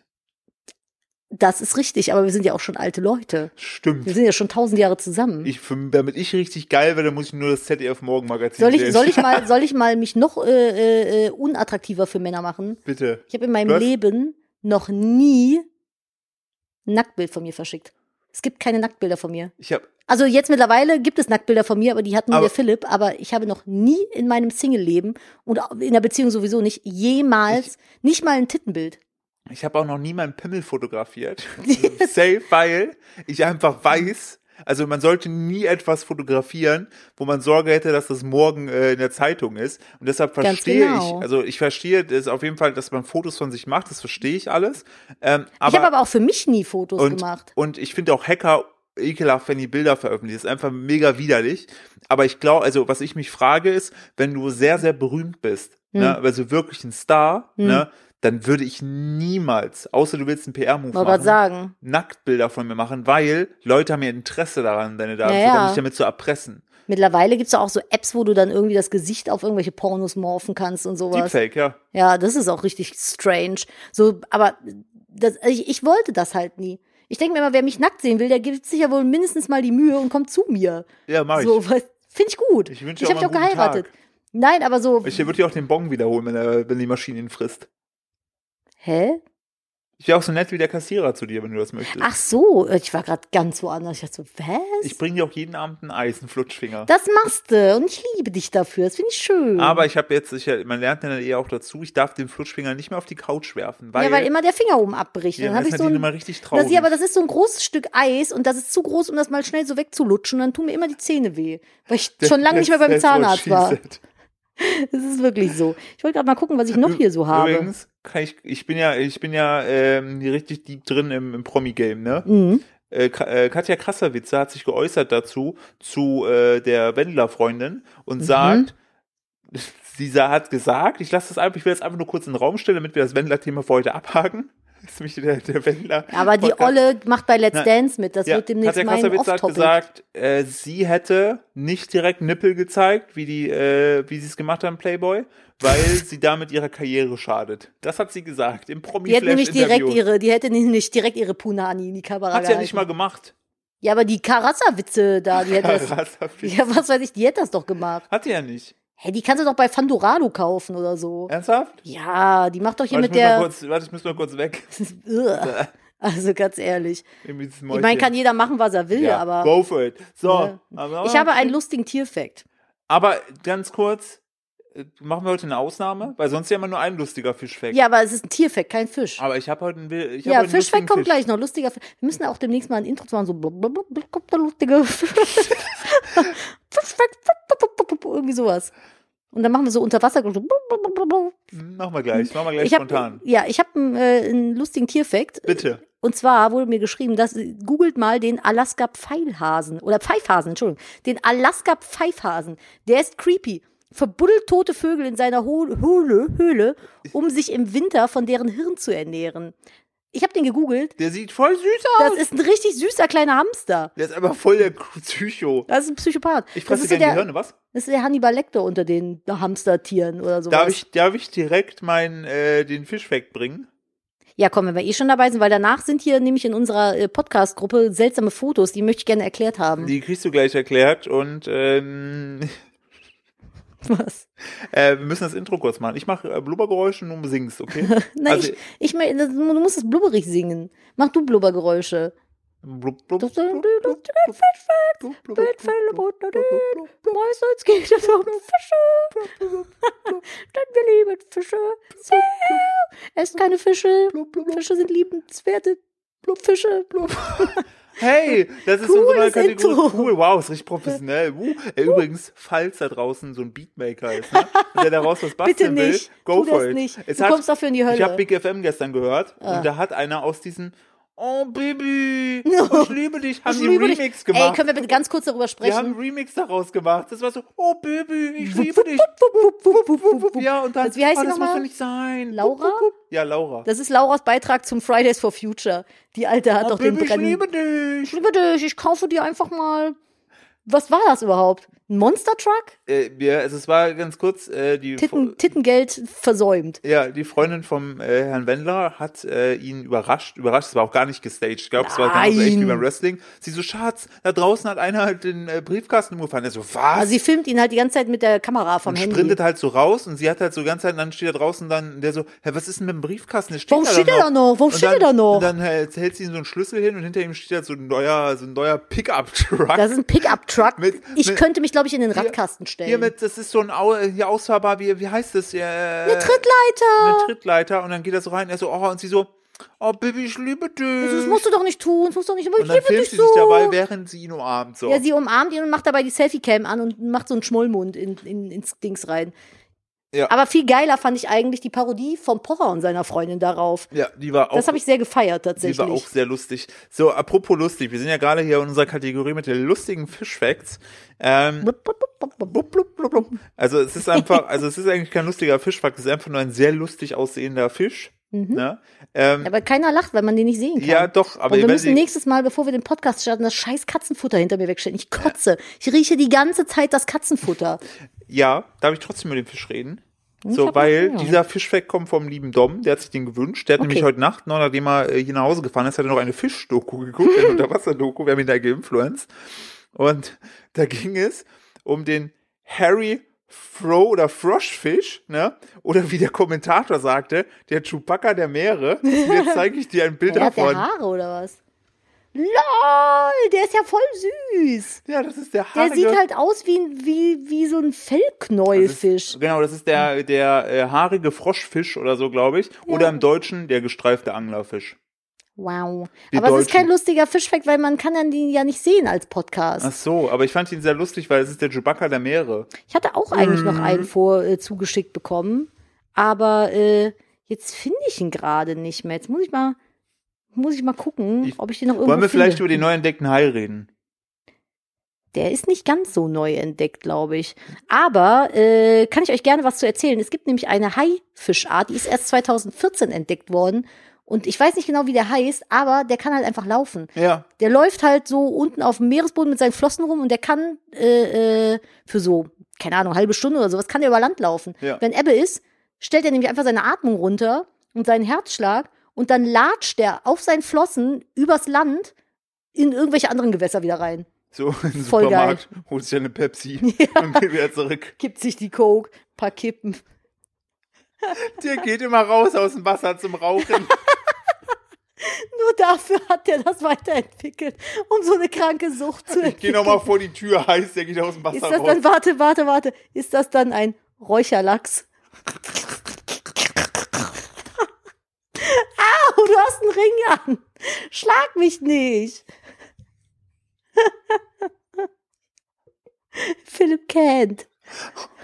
Das ist richtig, aber wir sind ja auch schon alte Leute. Stimmt. Wir sind ja schon tausend Jahre zusammen. Ich, für, damit ich richtig geil werde, muss ich nur das ZDF Morgenmagazin soll ich, sehen. soll ich mal, soll ich mal mich noch äh, äh, unattraktiver für Männer machen? Bitte. Ich habe in meinem Was? Leben noch nie ein Nacktbild von mir verschickt. Es gibt keine Nacktbilder von mir. Ich habe Also jetzt mittlerweile gibt es Nacktbilder von mir, aber die hat nur Aber- der Philipp. Aber ich habe noch nie in meinem Single-Leben und in der Beziehung sowieso nicht jemals nicht mal ein Tittenbild. ich hab auch noch nie meinen Pimmel fotografiert. Safe, weil ich einfach weiß, also man sollte nie etwas fotografieren, wo man Sorge hätte, dass das morgen äh, in der Zeitung ist. Und deshalb verstehe genau. ich, also ich verstehe das auf jeden Fall, dass man Fotos von sich macht, das verstehe ich alles. Ähm, ich aber, habe aber auch für mich nie Fotos und, gemacht. Und ich finde auch Hacker ekelhaft, wenn die Bilder veröffentlichen. Das ist einfach mega widerlich. Aber ich glaube, also was ich mich frage ist, wenn du sehr, sehr berühmt bist, Hm. ne, also wirklich ein Star, ne, dann würde ich niemals, außer du willst einen PR-Move machen, sagen. Nacktbilder von mir machen, weil Leute haben ja Interesse daran, deine Daten Ja, ja. dich damit zu erpressen. Mittlerweile gibt's ja auch so Apps, wo du dann irgendwie das Gesicht auf irgendwelche Pornos morphen kannst und sowas. Deepfake, ja. Ja, das ist auch richtig strange. So, aber das, ich, ich wollte das halt nie. Ich denke mir immer, wer mich nackt sehen will, der gibt sich ja wohl mindestens mal die Mühe und kommt zu mir. Ja, mach ich. So, finde ich gut. Ich wünsche ich habe dich auch geheiratet. Nein, aber so. Ich würde dir auch den Bon wiederholen, wenn, er, wenn die Maschine ihn frisst. Hä? Ich wäre auch so nett wie der Kassierer zu dir, wenn du das möchtest. Ach so, ich war gerade ganz woanders. Ich dachte so, was? Ich bringe dir auch jeden Abend ein Eis, einen Flutschfinger. das machst du und ich liebe dich dafür. Das finde ich schön. Aber ich habe jetzt, ich, man lernt in der Ehe auch dazu, ich darf den Flutschfinger nicht mehr auf die Couch werfen, weil, ja, weil immer der Finger oben abbricht. ja, dann dann habe ich so ein, immer richtig traurig. das, ja, aber das ist so ein großes Stück Eis und das ist zu groß, um das mal schnell so wegzulutschen. Dann tun mir immer die Zähne weh, weil ich schon lange nicht mehr beim Zahnarzt war. Das ist wirklich so. Ich wollte gerade mal gucken, was ich noch hier so habe. Übrigens, kann ich, ich bin ja, ich bin ja ähm, richtig deep drin im, im Promi-Game, ne? Mhm. Äh, äh, Katja Krassawitze hat sich geäußert dazu, zu äh, der Wendler-Freundin und Mhm. sagt, sie hat gesagt, ich lasse das einfach, ich will das einfach nur kurz in den Raum stellen, damit wir das Wendler-Thema für heute abhaken. ist nämlich der, der Wendler. Aber die Podcast. Olle macht bei Let's Dance mit. Das Ja, wird demnächst der mein hat gesagt, äh, sie hätte nicht direkt Nippel gezeigt, wie die, äh, wie sie es gemacht haben, Playboy, weil sie damit ihrer Karriere schadet. Das hat sie gesagt im promi Die hätte nämlich direkt ihre, die hätte nämlich direkt ihre Punani in die Kamera Hat sie ja nicht mal gemacht. Ja, aber die Karassa-Witze da, die hätte das, ja, was weiß ich, die hätte das doch gemacht. Hat sie ja nicht. Hä, die kannst du doch bei Fandorado kaufen oder so. Ernsthaft? Ja, die macht doch hier Warte, mit der. kurz, warte, ich muss mal kurz weg. Also ganz ehrlich. Ich meine, kann jeder machen, was er will, ja, aber. Go for it. So. Ja. aber- Ich habe einen lustigen Tierfact. Aber ganz kurz, machen wir heute eine Ausnahme, weil sonst ja immer nur ein lustiger Fischfact. Ja, aber es ist ein Tierfact, kein Fisch. Aber ich habe heute einen, Will- ich hab Ja, Fischfact kommt Fisch. gleich noch. Lustiger Fisch. Wir müssen auch demnächst mal ein Intro machen, so blablabla, kommt der lustige Fischfact, irgendwie sowas. Und dann machen wir so unter Wasser. Hm, Machen wir gleich, machen wir gleich Ich hab, spontan. ja, ich habe einen, äh, einen lustigen Tierfact. Bitte. Und zwar wurde mir geschrieben, dass googelt mal den Alaska Pfeilhasen oder Pfeifhasen, Entschuldigung, den Alaska Pfeifhasen. Der ist creepy. Verbuddelt tote Vögel in seiner Höhle, Höhle, um sich im Winter von deren Hirn zu ernähren. Ich habe den gegoogelt. Der sieht voll süß Das aus. ist ein richtig süßer kleiner Hamster. Der ist aber voll der Psycho. Das ist ein Psychopath. Ich das fresse so gerne der, Gehirne, was? Das ist der Hannibal Lecter unter den Hamstertieren oder sowas. Darf ich, darf ich direkt meinen, äh, den Fischfact bringen? Ja, komm, wenn wir eh schon dabei sind, weil danach sind hier nämlich in unserer äh, Podcast-Gruppe seltsame Fotos, die möchte ich gerne erklärt haben. Die kriegst du gleich erklärt und ähm, Was? äh, wir müssen das Intro kurz machen. Ich mache äh, Blubbergeräusche und du singst, okay? Nein, Also- ich, ich mein, das- du musst es blubberig singen. Mach du Blubbergeräusche. Blub, blub, Das blub, blub, blub, blub, blub, Meistens geht es um Fische. Denn wir lieben Fische sehr. Esst keine Fische. Fische sind liebenswerte Fische. Hey, das ist unsere neue Cooles Kategorie. Intro. Cool, wow, ist richtig professionell. Uh, äh, übrigens, falls da draußen so ein Beatmaker ist, ne, der daraus was Bitte basteln will, nicht. go tu for das it. nicht. Es du hat, kommst dafür in die Hölle. ich habe Big FM gestern gehört Ah. und da hat einer aus diesem Oh Baby, ich liebe dich, haben Ich die Remix dich. gemacht. Ey, können wir bitte ganz kurz darüber die haben sprechen? einen Remix daraus gemacht. Das war so, oh Baby, ich liebe dich. Ja, und dann, wie heißt oh, das muss doch nicht sein. Laura? Ja, Laura. Das ist Lauras Beitrag zum Fridays for Future. Die Alte hat oh, doch den Baby, ich Brennen. liebe dich. Ich liebe dich, ich kaufe dir einfach mal. Was war das überhaupt? Ein Monster Truck? Äh, ja, also es war ganz kurz, äh, die Titten, Tittengeld versäumt. Ja, die Freundin vom äh, Herrn Wendler hat äh, ihn überrascht. Überrascht, es war auch gar nicht gestaged. Ich glaube, es war genauso echt wie beim Wrestling. Sie so, Schatz, da draußen hat einer halt den äh, Briefkasten umgefahren. Er so, was? Also sie filmt ihn halt die ganze Zeit mit der Kamera vom und Handy. sprintet halt so raus und sie hat halt so die ganze Zeit, und dann steht da draußen dann der so, hä, was ist denn mit dem Briefkasten? Der steht Warum da steht er da noch? Warum Und steht er da noch? Und dann hält, hält sie ihm so einen Schlüssel hin und hinter ihm steht halt so ein neuer, so ein neuer Pickup-Truck. Das ist ein Pickup-Truck. Ich mit- könnte mich, glaube ich, in den Radkasten stellen. Hier mit, das ist so ein Au, hier ausfahrbar, wie, wie heißt das? Ja, eine Trittleiter. eine Trittleiter und dann geht er so rein, er so, oh, und sie so, oh, Baby, ich liebe dich. das musst du doch nicht tun. Das musst du doch nicht. Aber und dann filmt sie so. sich dabei, während sie ihn umarmt. So. ja, sie umarmt ihn und macht dabei die Selfie-Cam an und macht so einen Schmollmund in, in, ins Dings rein. Ja. Aber viel geiler fand ich eigentlich die Parodie von Pocher und seiner Freundin darauf. ja, die war auch, Das habe ich sehr gefeiert die tatsächlich. war auch sehr lustig. So, apropos lustig, wir sind ja gerade hier in unserer Kategorie mit den lustigen Fischfacts. Ähm. Also es ist einfach, also es ist eigentlich kein lustiger Fischfakt, es ist einfach nur ein sehr lustig aussehender Fisch. Mhm. Ne? Ähm, Aber keiner lacht, weil man den nicht sehen kann. ja, doch, aber und wir müssen nächstes Mal, bevor wir den Podcast starten, das scheiß Katzenfutter hinter mir wegstellen. Ich kotze. Ich rieche die ganze Zeit das Katzenfutter. Ja, darf ich trotzdem über den Fisch reden? Ich So, weil dieser Fischfact kommt vom lieben Dom, der hat sich den gewünscht. Der hat Okay. nämlich heute Nacht, noch nachdem er äh, hier nach Hause gefahren ist, hat er noch eine Fischdoku geguckt, eine Unterwasser-Doku, wir haben ihn da geinfluenced. Und da ging es um den Harry Fro oder Froschfisch, ne? Oder wie der Kommentator sagte, der Chewbacca der Meere. Und jetzt zeige ich dir ein Bild Der hat der davon. Haare oder was? LOL, der ist ja voll süß. Ja, das ist der Der haarige. sieht halt aus wie, wie, wie so ein Fellknäuelfisch. Genau, das ist der, der äh, haarige Froschfisch oder so, glaube ich. Oder im Deutschen der gestreifte Anglerfisch. Wow. Die Aber es ist Deutschen. kein lustiger Fischfact, weil man kann dann den ja nicht sehen als Podcast. Ach so, aber ich fand ihn sehr lustig, weil es ist der Chewbacca der Meere. Ich hatte auch eigentlich noch Mhm. einen vor äh, zugeschickt bekommen, aber äh, jetzt finde ich ihn gerade nicht mehr. Jetzt muss ich mal, muss ich mal gucken, Ich- ob ich den noch irgendwo Wollen wir finde. vielleicht über den neu entdeckten Hai reden? Der ist nicht ganz so neu entdeckt, glaube ich. Aber äh, kann ich euch gerne was zu erzählen. Es gibt nämlich eine Haifischart, die ist erst 2014 entdeckt worden. Und ich weiß nicht genau, wie der heißt, aber der kann halt einfach laufen. Ja. Der läuft halt so unten auf dem Meeresboden mit seinen Flossen rum und der kann äh, äh, für so, keine Ahnung, halbe Stunde oder sowas, kann der über Land laufen. Ja. Wenn Ebbe ist, stellt er nämlich einfach seine Atmung runter und seinen Herzschlag und dann latscht der auf seinen Flossen übers Land in irgendwelche anderen Gewässer wieder rein. So in den Voll Supermarkt, holt sich eine Pepsi und geht wieder zurück. Gibt sich die Coke, paar Kippen. Der geht immer raus aus dem Wasser zum Rauchen. Nur dafür hat er das weiterentwickelt, um so eine kranke Sucht zu Ich geh entwickeln. nochmal vor die Tür, heißt, der geht aus dem Wasser Ist das raus. dann, warte, warte, warte, ist das dann ein Räucherlachs? Au, du hast einen Ring an. Schlag mich nicht. Philipp kennt.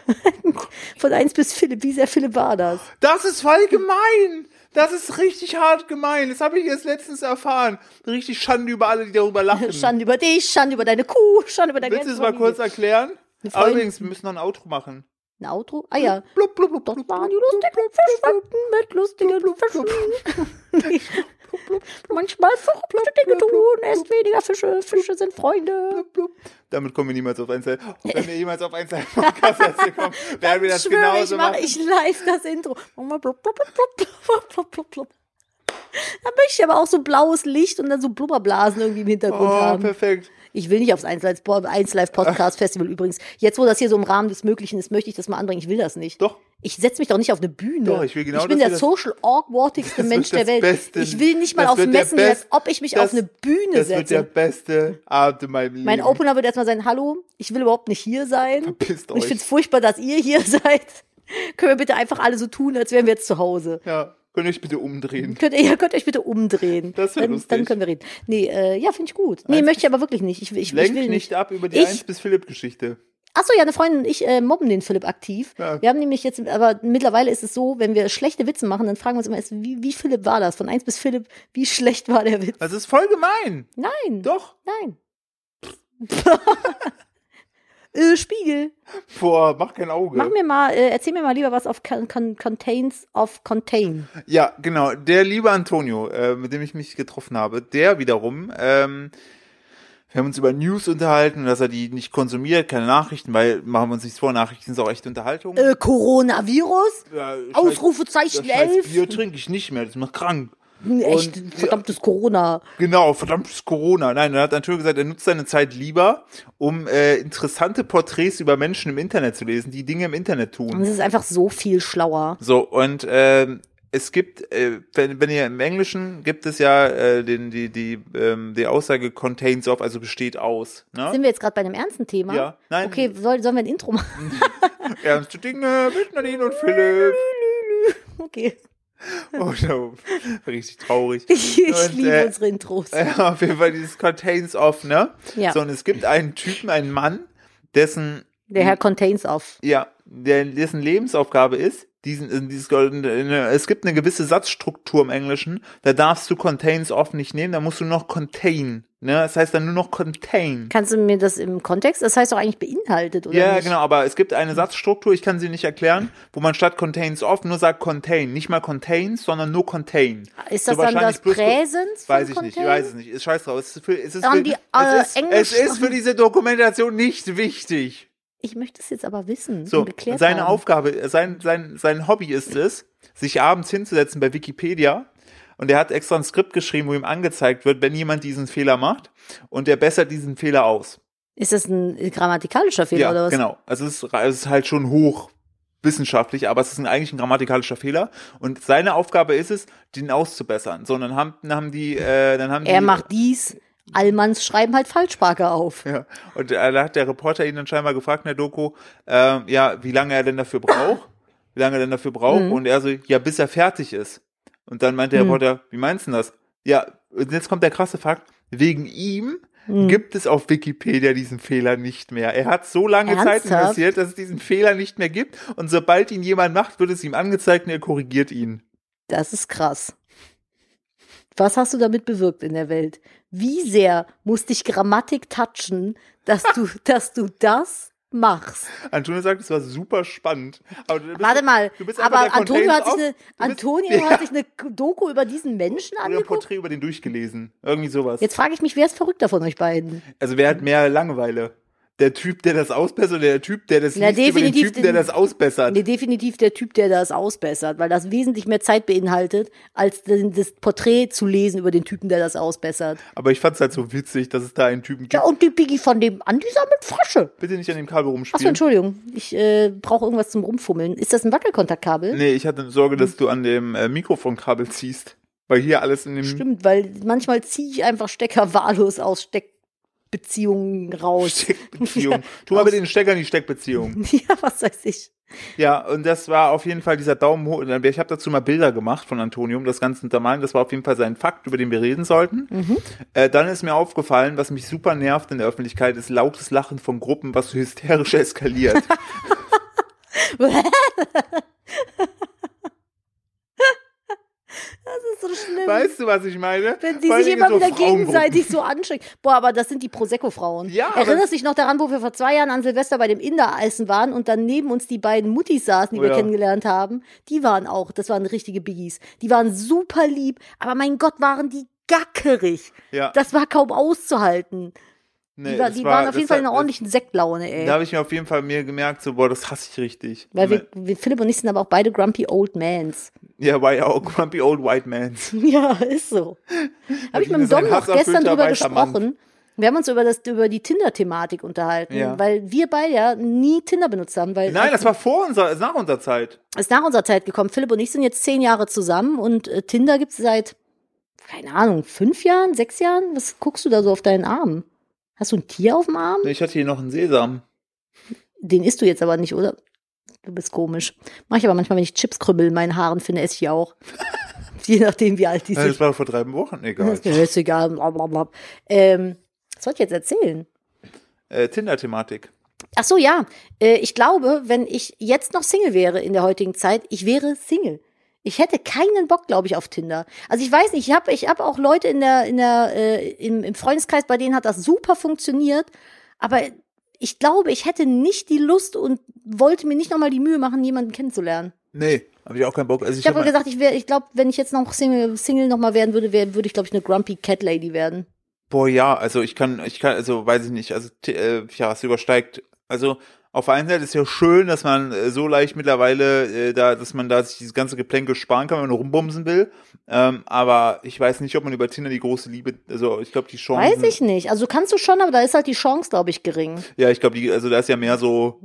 Von 1 bis Philipp, wie sehr Philipp war das? Das ist voll gemein. Das ist richtig hart gemein. Das habe ich erst letztens erfahren. Richtig Schande über alle, die darüber lachen. Schande über dich, Schande über deine Kuh, Schande über deine Willst du es mal kurz erklären? Übrigens, wir müssen noch ein Outro machen. Ein Outro? Ah ja. Blub, blub, blub, Dort waren die lustigen Fischwanden mit lustigen Fischen. Manchmal verrückte Dinge tun, esst weniger Fische, Fische sind Freunde. Damit kommen wir niemals auf ein Zeit. Und wenn wir jemals auf ein Zeit Podcast kommen, werden wir das ich schwöre, ich genauso mache machen. ich live das Intro. Blub, blub, blub, blub, blub, blub, blub, blub. Dann möchte ich aber auch so blaues Licht und dann so Blubberblasen irgendwie im Hintergrund Oh, haben. perfekt. Ich will nicht aufs 1 Live Podcast Festival übrigens. Jetzt, wo das hier so im Rahmen des Möglichen ist, möchte ich das mal anbringen. Ich will das nicht. Doch. Ich setze mich doch nicht auf eine Bühne. Doch, ich will genau, Ich bin der social awkwardtigste Das Mensch der Welt. Beste. Ich will nicht mal Das auf wird der Messen, als Best- ob ich mich das- auf eine Bühne Das wird der setze. beste Abend in meinem Leben. Mein Opener wird erstmal sein, hallo, ich will überhaupt nicht hier sein. Verpisst Und ich euch. finde es furchtbar, dass ihr hier seid. Können wir bitte einfach alle so tun, als wären wir jetzt zu Hause. Ja, könnt ihr euch bitte umdrehen. Könnt ihr, ihr könnt euch bitte umdrehen. Das wär dann, lustig. dann können wir reden. Nee, äh, ja, finde ich gut. Nee, Eins möchte ich aber wirklich nicht. Ich, will- ich, ich Lenk will nicht nicht. ab über die Ich- 1 bis Philipp Geschichte. Achso, ja, eine Freundin und ich äh, mobben den Philipp aktiv. Ja. Wir haben nämlich jetzt, aber mittlerweile ist es so, wenn wir schlechte Witze machen, dann fragen wir uns immer, erst, wie, wie Philipp war das? Von 1 bis Philipp, wie schlecht war der Witz? Das ist voll gemein. Nein, Doch. nein. äh, Spiegel, Boah, mach kein Auge. mach mir mal, äh, erzähl mir mal lieber was auf con con Contains of Contain. Ja, genau. Der liebe Antonio, äh, mit dem ich mich getroffen habe, der wiederum, ähm, wir haben uns über News unterhalten, dass er die nicht konsumiert, keine Nachrichten, weil machen wir uns nichts vor, Nachrichten sind auch echt Unterhaltung. Äh, Coronavirus? Ja, Ausrufezeichen das scheiß 11? Bier trinke ich nicht mehr, das macht krank. Echt, Und- verdammtes Corona. Genau, verdammtes Corona. Nein, er hat natürlich gesagt, er nutzt seine Zeit lieber, um äh, interessante Porträts über Menschen im Internet zu lesen, die Dinge im Internet tun. Und es ist einfach so viel schlauer. So, und ähm, es gibt, äh, wenn, wenn ihr im Englischen gibt es ja äh, den, die, die, ähm, die Aussage contains of, also besteht aus. Ne? Sind wir jetzt gerade bei einem ernsten Thema? Ja, nein. Okay, soll, sollen wir ein Intro machen? Ernste Dinge mit Nadine und Philipp. Okay. Oh, no. richtig traurig. Ich, Und, liebe äh, unsere Intros. Äh, auf jeden Fall dieses contains of, ne? Ja. So, und es gibt einen Typen, einen Mann, dessen Der Herr Contains of. ja, der, dessen Lebensaufgabe ist, diesen, dieses es gibt eine gewisse Satzstruktur im Englischen, da darfst du contains oft nicht nehmen, da musst du noch contain, ne, das heißt dann nur noch contain. Kannst du mir das im Kontext? Das heißt doch eigentlich beinhaltet, oder Ja, nicht? genau, aber es gibt eine Satzstruktur, ich kann sie nicht erklären, wo man statt contains oft nur sagt contain, nicht mal contains, sondern nur contain. Ist das So dann das Präsens Weiß ich nicht, ich Contain? weiß es nicht. Ist scheiß drauf. Es ist für, es ist für, die, es, äh, ist, Englisch- es ist für diese Dokumentation nicht wichtig. Ich möchte es jetzt aber wissen. So, geklärt seine haben. Aufgabe, sein, sein, sein Hobby ist es, sich abends hinzusetzen bei Wikipedia und er hat extra ein Skript geschrieben, wo ihm angezeigt wird, wenn jemand diesen Fehler macht und er bessert diesen Fehler aus. Ist das ein grammatikalischer Fehler ja, oder was? genau. Also es ist, es ist halt schon hoch wissenschaftlich, aber es ist ein, eigentlich ein grammatikalischer Fehler und seine Aufgabe ist es, den auszubessern. So, und dann haben, dann haben die, äh, dann haben Er die, macht dies, Allmanns schreiben halt Falschsprache auf. Ja, und äh, da hat der Reporter ihn dann scheinbar gefragt in der Doku, ähm, ja, wie lange er denn dafür braucht, wie lange er denn dafür braucht, Mhm. und er so, ja, bis er fertig ist. Und dann meinte der Mhm. Reporter, wie meinst du denn das? Ja, und jetzt kommt der krasse Fakt, wegen ihm Mhm. gibt es auf Wikipedia diesen Fehler nicht mehr. Er hat so lange Zeit Ernsthaft? investiert, dass es diesen Fehler nicht mehr gibt, und sobald ihn jemand macht, wird es ihm angezeigt und er korrigiert ihn. Das ist krass. Was hast du damit bewirkt in der Welt? Wie sehr muss dich Grammatik touchen, dass du, dass du das mach's. Antonio sagt, es war super spannend. Bist, Warte mal, bist aber Antonio hat sich eine, bist- Antonio Ja. hat sich eine Doku über diesen Menschen Oder ein angeguckt. Porträt über den durchgelesen. Irgendwie sowas. Jetzt frage ich mich, wer ist verrückter von euch beiden? Also wer hat mehr Langeweile? Der Typ, der das ausbessert oder der Typ, der das Na, liest über den definitiv Typen, der das ausbessert? Nee, definitiv der Typ, der das ausbessert, weil das wesentlich mehr Zeit beinhaltet, als das Porträt zu lesen über den Typen, der das ausbessert. Aber ich fand's halt so witzig, dass es da einen Typen gibt. Ja, und die Biggie von dem Andi sammelt Frösche. Bitte nicht an dem Kabel Achso, rumspielen. Entschuldigung. Ich äh, brauche irgendwas zum Rumfummeln. Ist das ein Wackelkontaktkabel? Nee, ich hatte Sorge, dass du an dem äh, Mikrofonkabel ziehst. Weil hier alles in dem Stimmt, weil manchmal ziehe ich einfach Stecker wahllos aus Steckbeziehungen raus. Steckbeziehung. Tu mal bitte den Stecker in die Steckbeziehung. ja, was weiß ich. Ja, und das war auf jeden Fall dieser Daumen hoch. Ich habe dazu mal Bilder gemacht von Antonio, um das Ganze untermalen. Das war auf jeden Fall sein Fakt, über den wir reden sollten. Mhm. Äh, dann ist mir aufgefallen, was mich super nervt in der Öffentlichkeit, ist lautes Lachen von Gruppen, was so hysterisch eskaliert. Das ist so schlimm. weißt du, was ich meine? wenn die sich immer so wieder gegenseitig so anschrecken. Boah, aber das sind die Prosecco-Frauen. Ja, Erinnerst du dich noch daran, wo wir vor zwei Jahren an Silvester bei dem Inder-Essen waren und dann neben uns die beiden Muttis saßen, die Oh wir ja. kennengelernt haben? Die waren auch, das waren richtige Biggies. Die waren super lieb, aber mein Gott, waren die gackerig. Ja, Das war kaum auszuhalten. Nee, die war, waren auf jeden Fall in einer ordentlichen Sektlaune, ey. Da habe ich mir auf jeden Fall mir gemerkt, so, boah, das hasse ich richtig. Weil wir, wir, Philipp und ich sind aber auch beide grumpy old mans. ja, ja auch Grumpy Old White Mans. Ja, ist so. Habe ich mit dem ist Dom noch gestern drüber weißer Mann. gesprochen. Wir haben uns über, das, über die Tinder-Thematik unterhalten, Ja. weil wir beide ja nie Tinder benutzt haben, weil Nein, das war vor unserer, nach unserer Zeit. ist nach unserer Zeit gekommen. Philipp und ich sind jetzt zehn Jahre zusammen und äh, Tinder gibt's seit, keine Ahnung, fünf Jahren, sechs Jahren? Was guckst du da so auf deinen Arm? Hast du ein Tier auf dem Arm? Ich hatte hier noch einen Sesam. Den isst du jetzt aber nicht, oder? Du bist komisch. Mach ich aber manchmal, wenn ich Chipskrümmel in meinen Haaren finde, esse ich die auch. Je nachdem, wie alt die sind. Das war vor drei Wochen, egal. ist mir jetzt egal. Blablabla. Ähm, was soll ich jetzt erzählen? Äh, Tinder-Thematik. Ach so, ja. Äh, ich glaube, wenn ich jetzt noch Single wäre in der heutigen Zeit, ich wäre Single. Ich hätte keinen Bock, glaube ich, auf Tinder. Also ich weiß nicht, ich habe ich hab auch Leute in der, in der, äh, im, im Freundeskreis, bei denen hat das super funktioniert. Aber ich glaube, ich hätte nicht die Lust und wollte mir nicht nochmal die Mühe machen, jemanden kennenzulernen. Nee, habe ich auch keinen Bock. Also ich Ich habe hab gesagt, ich wäre, ich glaube, wenn ich jetzt noch Single, Single nochmal werden würde, wär, würde ich, glaube ich, eine Grumpy Cat Lady werden. Boah, ja, also ich kann, ich kann, also weiß ich nicht, also äh, ja, es übersteigt. Also auf der einen Seite ist ja schön, dass man äh, so leicht mittlerweile äh, da, dass man da sich dieses ganze Geplänkel sparen kann, wenn man rumbumsen will. Ähm, aber ich weiß nicht, ob man über Tinder die große Liebe, also ich glaube die Chancen. Weiß ich nicht. Also kannst du schon, aber da ist halt die Chance, glaube ich, gering. Ja, ich glaube, also da ist ja mehr so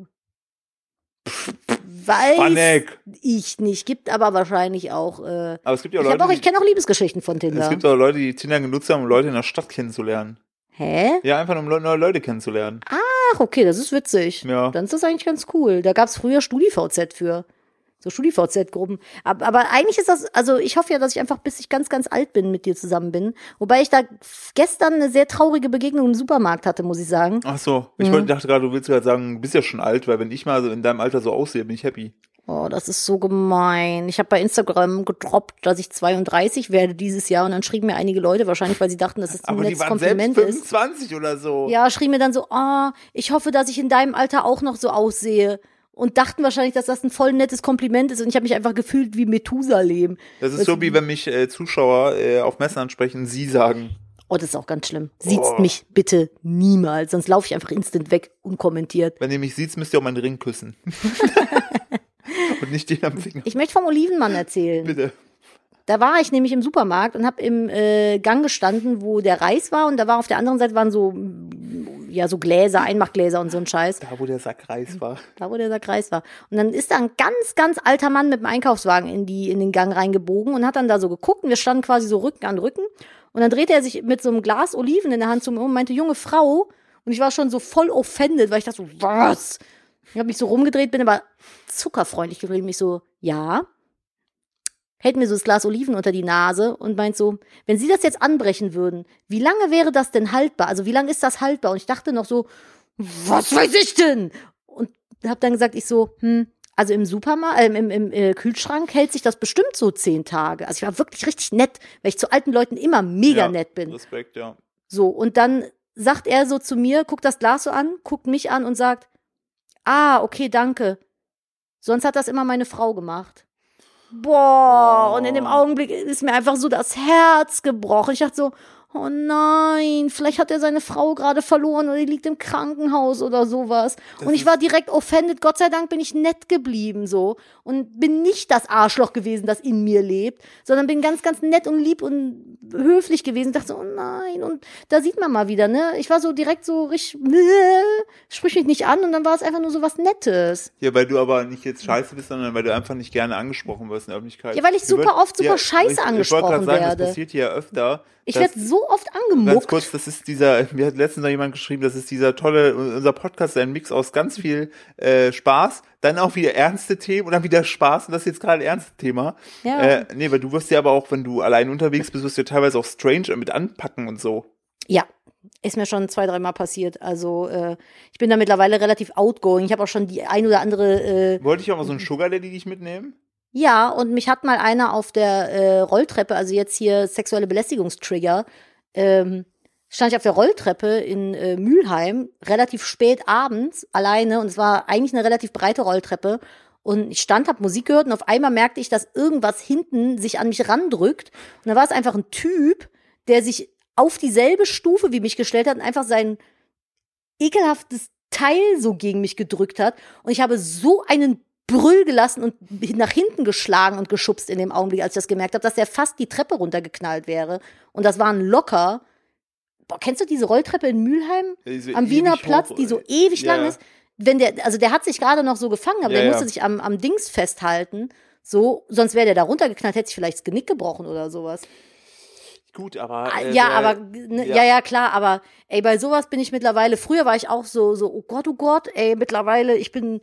Weiß Panik. ich nicht. Gibt aber wahrscheinlich auch. Äh, Aber es gibt ja ich Leute, auch, ich kenne auch Liebesgeschichten von es Tinder. gibt auch Leute, die Tinder genutzt haben, um Leute in der Stadt kennenzulernen. Hä? Ja, einfach nur um neue Leute kennenzulernen. Ach, okay, das ist witzig. Ja. Dann ist das eigentlich ganz cool. Da gab's früher StudiVZ für. So StudiVZ-Gruppen. Aber, aber eigentlich ist das, also ich hoffe ja, dass ich einfach, bis ich ganz, ganz alt bin, mit dir zusammen bin. Wobei ich da gestern eine sehr traurige Begegnung im Supermarkt hatte, muss ich sagen. Ach so, ich Mhm. wollte, dachte gerade, du willst gerade sagen, du bist ja schon alt, weil wenn ich mal so in deinem Alter so aussehe, bin ich happy. Oh, das ist so gemein. Ich habe bei Instagram gedroppt, dass ich 32 werde dieses Jahr und dann schrieben mir einige Leute, wahrscheinlich weil sie dachten, dass es ein Aber die nettes waren selbst Kompliment ist. 25 oder so. Ja, schrieben mir dann so, ah, ich hoffe, dass ich in deinem Alter auch noch so aussehe. Und dachten wahrscheinlich, dass das ein voll nettes Kompliment ist. Und ich habe mich einfach gefühlt wie Methusalem. Das ist Was- so, wie wenn mich äh, Zuschauer äh, auf Messen ansprechen, sie sagen. Oh, das ist auch ganz schlimm. Sieht's Oh. mich bitte niemals, sonst laufe ich einfach instant weg, unkommentiert. Wenn ihr mich seht, müsst ihr auch meinen Ring küssen. Und nicht den am Finger. Ich möchte vom Olivenmann erzählen. Bitte. Da war ich nämlich im Supermarkt und habe im äh, Gang gestanden, wo der Reis war und da war auf der anderen Seite waren so mm, ja so Gläser, Einmachgläser und so ein Scheiß. Da, wo der Sack Reis war. Da, wo der Kreis war. Und dann ist da ein ganz, ganz alter Mann mit dem Einkaufswagen in, die, in den Gang reingebogen und hat dann da so geguckt. Und wir standen quasi so Rücken an Rücken. Und dann drehte er sich mit so einem Glas Oliven in der Hand zu mir um und meinte, junge Frau. Und ich war schon so voll offended, weil ich dachte so, was? Ich habe mich so rumgedreht, bin aber zuckerfreundlich geblieben. Ich so, ja. Hält mir so das Glas Oliven unter die Nase und meint so, wenn Sie das jetzt anbrechen würden, wie lange wäre das denn haltbar? Also wie lange ist das haltbar? Und ich dachte noch so, was weiß ich denn? Und habe dann gesagt, ich so, hm, also im Supermarkt, äh, im, im äh, Kühlschrank hält sich das bestimmt so zehn Tage. Also ich war wirklich richtig nett, weil ich zu alten Leuten immer mega Ja, nett bin. Respekt, ja. So, und dann sagt er so zu mir, guckt das Glas so an, guckt mich an und sagt, Ah, okay, danke. Sonst hat das immer meine Frau gemacht. Boah, und in dem Augenblick ist mir einfach so das Herz gebrochen. Ich dachte so, oh nein, vielleicht hat er seine Frau gerade verloren oder die liegt im Krankenhaus oder sowas. Das und ich war direkt offended. Gott sei Dank bin ich nett geblieben so und bin nicht das Arschloch gewesen, das in mir lebt, sondern bin ganz, ganz nett und lieb und höflich gewesen. Dachte so, oh nein. Und da sieht man mal wieder, ne? Ich war so direkt so richtig, sprich mich nicht an und dann war es einfach nur so was Nettes. Ja, weil du aber nicht jetzt scheiße bist, sondern weil du einfach nicht gerne angesprochen wirst in der Öffentlichkeit. Ja, weil ich super oft super ich- scheiße ich, wollte angesprochen gerade sagen, werde. Das passiert hier ja öfter. Ich werde so oft Ganz angemuckt. kurz, das ist dieser, mir hat letztens noch jemand geschrieben, das ist dieser tolle, unser Podcast ist ein Mix aus ganz viel äh, Spaß, dann auch wieder ernste Themen und dann wieder Spaß und das ist jetzt gerade ein ernstes Thema. Ja. Äh, nee, weil du wirst ja aber auch, wenn du allein unterwegs bist, wirst du ja teilweise auch strange mit anpacken und so. Ja, ist mir schon zwei, dreimal passiert. Also äh, ich bin da mittlerweile relativ outgoing. Ich habe auch schon die ein oder andere äh, Wollte ich auch mal so einen Sugar Daddy dich mitnehmen? Ja, und mich hat mal einer auf der äh, Rolltreppe, also jetzt hier sexuelle Belästigungstrigger, ähm, stand ich auf der Rolltreppe in äh, Mülheim, relativ spät abends, alleine, und es war eigentlich eine relativ breite Rolltreppe. Und ich stand, hab Musik gehört und auf einmal merkte ich, dass irgendwas hinten sich an mich randrückt. Und da war es einfach ein Typ, der sich auf dieselbe Stufe wie mich gestellt hat und einfach sein ekelhaftes Teil so gegen mich gedrückt hat. Und ich habe so einen Brüll gelassen und nach hinten geschlagen und geschubst in dem Augenblick, als ich das gemerkt habe, dass der fast die Treppe runtergeknallt wäre. Und das waren locker. Boah, kennst du diese Rolltreppe in Mülheim? Diese Am Wiener Platz, hoch- die so ewig Ja. lang ist. Wenn der, also der hat sich gerade noch so gefangen, aber Ja, der ja. musste sich am, am Dings festhalten. So, sonst wäre der da runtergeknallt, hätte sich vielleicht das Genick gebrochen oder sowas. Gut, aber. Ah, äh, ja, aber ne, ja. ja. ja, klar, aber ey, bei sowas bin ich mittlerweile. Früher war ich auch so, so, oh Gott, oh Gott, ey, mittlerweile, ich bin,